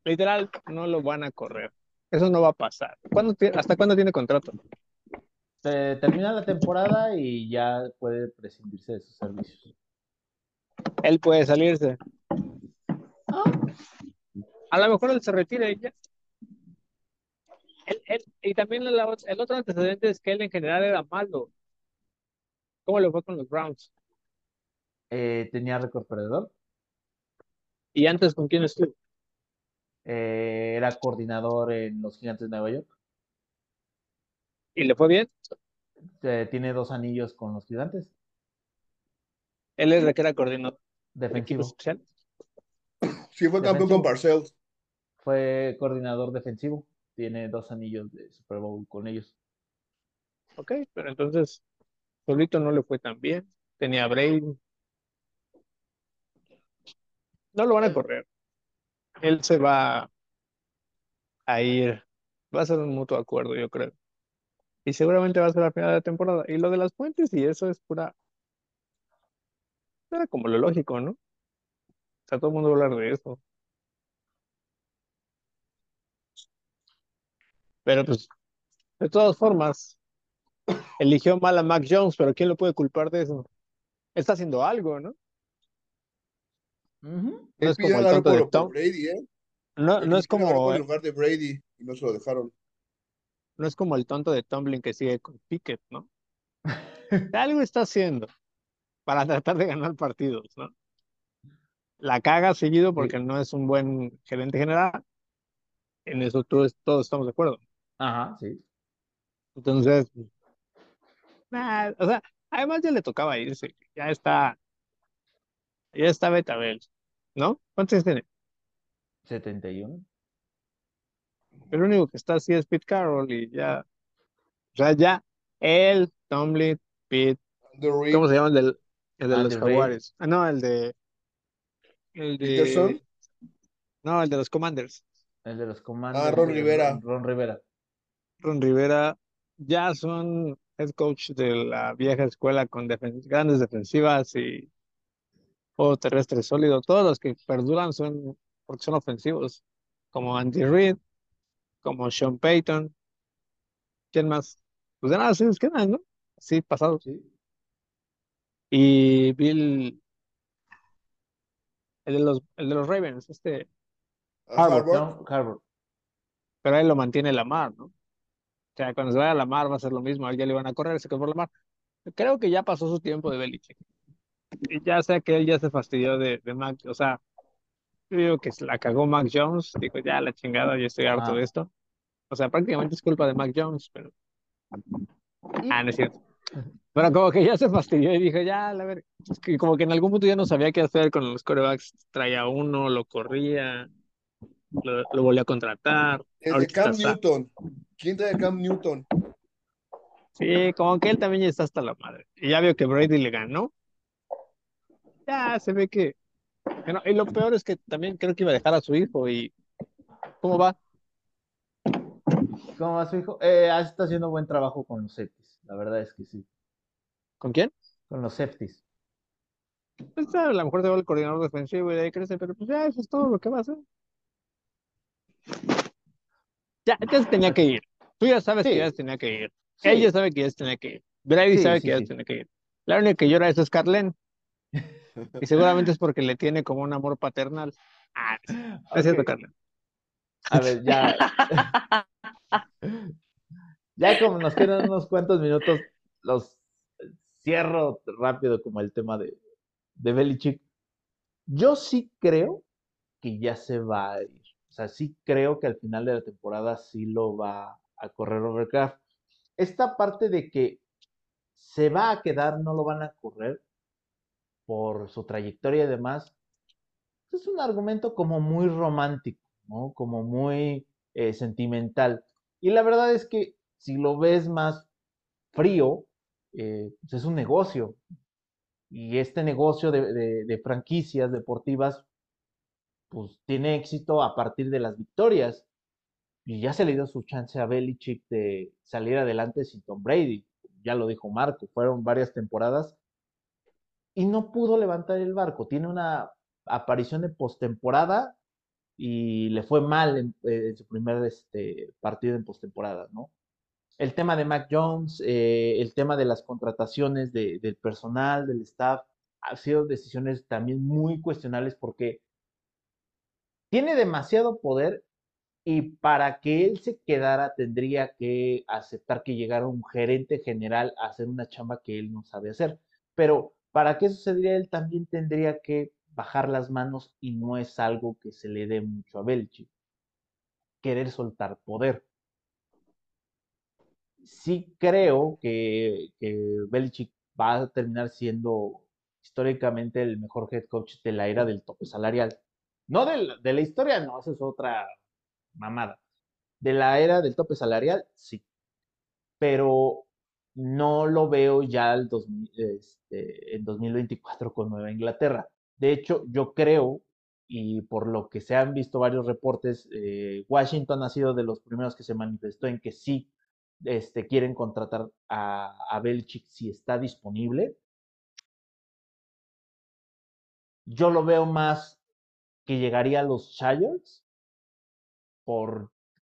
Literal, no lo van a correr. Eso no va a pasar. ¿Hasta cuándo tiene contrato? Se termina la temporada y ya puede prescindirse de sus servicios. Él puede salirse. A lo mejor él se retira y ya. y también el, otro antecedente es que él en general era malo. ¿Cómo le fue con los Browns? Eh, tenía récord perdedor. ¿Y antes con quién estuvo? Eh, era coordinador en los Gigantes de Nueva York. ¿Y le fue bien? tiene dos anillos con los gigantes. Él es de que era coordinador. Defensivo. Sí, fue campeón con Parcells. Fue coordinador defensivo. Tiene dos anillos de Super Bowl con ellos. Ok, pero entonces, solito no le fue tan bien. Tenía Brady. No lo van a correr. Él se va a ir. Va a ser un mutuo acuerdo, yo creo y seguramente va a ser la final de la temporada. Y lo de las fuentes y eso es pura. Era como lo lógico, ¿no? O sea, todo el mundo va a hablar de eso. Pero pues, de todas formas, eligió mal a Mac Jones, pero ¿quién lo puede culpar de eso? Está haciendo algo, ¿no? No es como el tonto de Tom. Brady, ¿eh? No, no es como. En lugar de Brady y no se lo dejaron no es como el tonto de Tumbling que sigue con Pickett, ¿no? [laughs] Algo está haciendo para tratar de ganar partidos, ¿no? La caga seguido porque no es un buen gerente general. En eso todos, todos estamos de acuerdo. Ajá, sí. Entonces, o sea, además ya le tocaba irse. Ya está, ya está Betabel, ¿no? ¿Cuántos años tiene? 71. El único que está así es Pete Carroll y ya. O sea, ya él, Tomlin, Pete. ¿Cómo se llama el, del, el de los Jaguares? Ah, no, el de. El de. No, el de los Commanders. El de los Commanders. Ah, Ron Rivera. Ron, Rivera. Ron Rivera ya son head coach de la vieja escuela con grandes defensivas y juego terrestre sólido. Todos los que perduran son porque son ofensivos, como Andy Reid, como Sean Payton. ¿Quién más? Pues de nada, sí, quedan, ¿no? Sí, pasado. Sí. Y Bill, el de los, el de los Ravens, este. Harvard. Harvard. Pero ahí lo mantiene Lamar, ¿no? O sea, cuando se vaya a Lamar va a ser lo mismo, a él ya le van a correr, se quedó por Lamar. Creo que ya pasó su tiempo de Belichick. Y ya sé que él ya se fastidió de, de Mac, o sea, yo digo que la cagó Mac Jones, digo, ya la chingada, yo estoy harto de esto. O sea, prácticamente es culpa de Mac Jones, pero. Ah, no es cierto. [laughs] Pero como que ya se fastidió y dijo, ya, a ver, es que como que en algún punto ya no sabía qué hacer con los corebacks. Traía uno, lo corría, lo, lo volvió a contratar. El de Cam Newton. ¿Quién trae Cam Newton? Sí, como que él también ya está hasta la madre. Y ya vio que Brady le ganó. Ya se ve que. Bueno, y lo peor es que también creo que iba a dejar a su hijo y. ¿Cómo va? ¿Cómo va su hijo? Eh, está haciendo buen trabajo con los Safeties. La verdad es que sí. ¿Con quién? Con los Safeties. Pues a lo mejor se va el coordinador defensivo y de ahí crece, pero pues ya eso es todo lo que va a hacer. Ya, ya se tenía que ir. Tú ya sabes que ya se tenía que ir. Ella sabe que ya se tenía que ir. Brady sabe que ya se tenía que ir. La única que llora es Carlen. [laughs] Y seguramente es porque le tiene como un amor paternal. Ah, [laughs] es cierto, Carlen. A ver, ya. [laughs] ya como nos quedan unos cuantos minutos, los cierro rápido como el tema de, de Belichick. Yo sí creo que ya se va a ir. O sea, sí creo que al final de la temporada sí lo va a correr Overcraft. Esta parte de que se va a quedar, no lo van a correr por su trayectoria y demás, es un argumento como muy romántico, ¿no? Como muy eh, sentimental. Y la verdad es que si lo ves más frío, eh, pues es un negocio. Y este negocio de, franquicias deportivas, pues tiene éxito a partir de las victorias. Y ya se le dio su chance a Belichick de salir adelante sin Tom Brady. Ya lo dijo Marco, fueron varias temporadas y no pudo levantar el barco. Tiene una aparición de postemporada y le fue mal en, eh, su primer este, partido en postemporada, ¿no? El tema de Mac Jones, eh, el tema de las contrataciones del personal, del staff, han sido decisiones también muy cuestionables porque tiene demasiado poder y para que él se quedara tendría que aceptar que llegara un gerente general a hacer una chamba que él no sabe hacer. Pero para que eso sucediera, él también tendría que bajar las manos y no es algo que se le dé mucho a Belichick. Querer soltar poder. Sí creo que, que Belichick va a terminar siendo históricamente el mejor head coach de la era del tope salarial. No de, de la historia, no, esa es otra mamada. De la era del tope salarial, sí. Pero no lo veo ya este, en 2024 con Nueva Inglaterra. De hecho, yo creo, y por lo que se han visto varios reportes, eh, Washington ha sido de los primeros que se manifestó en que sí este, quieren contratar a, a Belichick si está disponible. Yo lo veo más que llegaría a los Chargers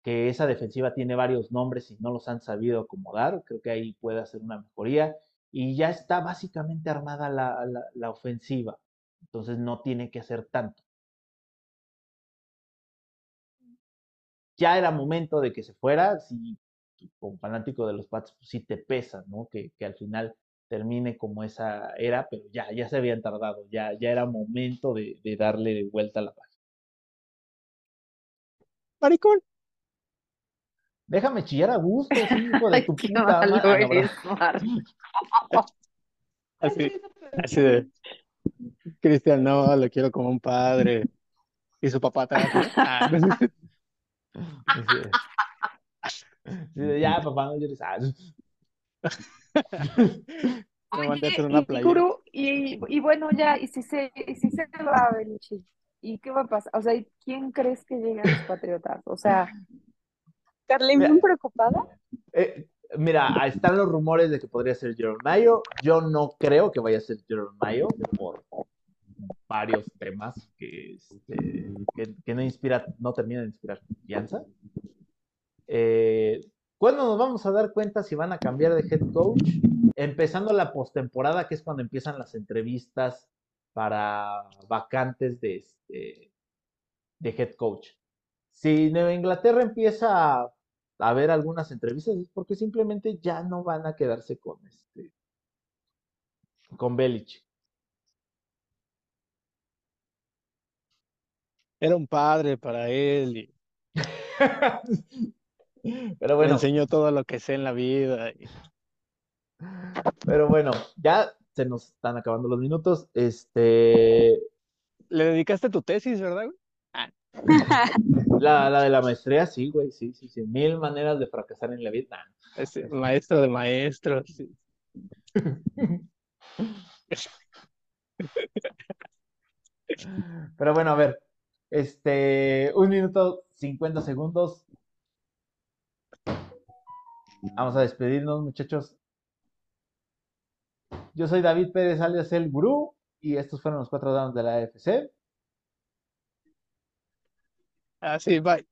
porque esa defensiva tiene varios nombres y no los han sabido acomodar. Creo que ahí puede hacer una mejoría. Y ya está básicamente armada la, la ofensiva. Entonces no tiene que hacer tanto. Ya era momento de que se fuera, si como fanático de los Pats, pues sí te pesa, ¿no? Que, que, al final termine como esa era, pero ya, ya se habían tardado, ya, ya era momento de, de darle vuelta a la página. Maricón. Déjame chillar a gusto, [laughs] hijo de tu puta madre. así, así de. Cristian, no, lo quiero como un padre. Y su papá también. Ah, ya, papá, no llores. Ah. y, y, bueno, ya, y si se, y si se va a ¿y qué va a pasar? O sea, ¿quién crees que llegue a los Patriotas? O sea, Carly, ¿muy preocupada? Eh, Mira, están los rumores de que podría ser Jerome Mayo. Yo no creo que vaya a ser Jerome Mayo por varios temas que, este, que, no inspira, no terminan de inspirar confianza. Eh, ¿Cuándo nos vamos a dar cuenta si van a cambiar de head coach? Empezando la postemporada, que es cuando empiezan las entrevistas para vacantes de, este, de head coach. Si Nueva Inglaterra empieza a, ver algunas entrevistas, es porque simplemente ya no van a quedarse con este con Belichick. Era un padre para él. Y... [laughs] Pero bueno. Me enseñó todo lo que sé en la vida. Pero bueno, ya se nos están acabando los minutos. Este. Le dedicaste tu tesis, ¿verdad, güey? La, la, de la maestría, sí, güey, sí, sí, sí. Mil maneras de fracasar en la vida. maestro de maestros. Sí. [laughs] Pero bueno, a ver. Este, un minuto, cincuenta segundos. Vamos a despedirnos, muchachos. Yo soy David Pérez, alias El Gurú, y estos fueron los cuatro danos de la AFC. Así, bye.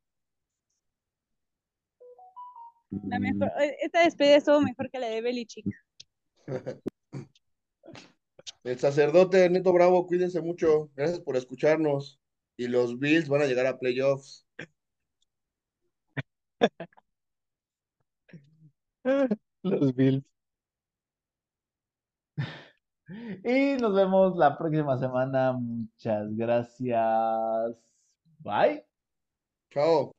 La mejor, eh, esta despedida estuvo mejor que la de Belichick. [laughs] El sacerdote Neto Bravo, cuídense mucho. Gracias por escucharnos. Y los Bills van a llegar a playoffs. [laughs] Los Bills. [laughs] Y nos vemos la próxima semana. Muchas gracias. Bye. Chao.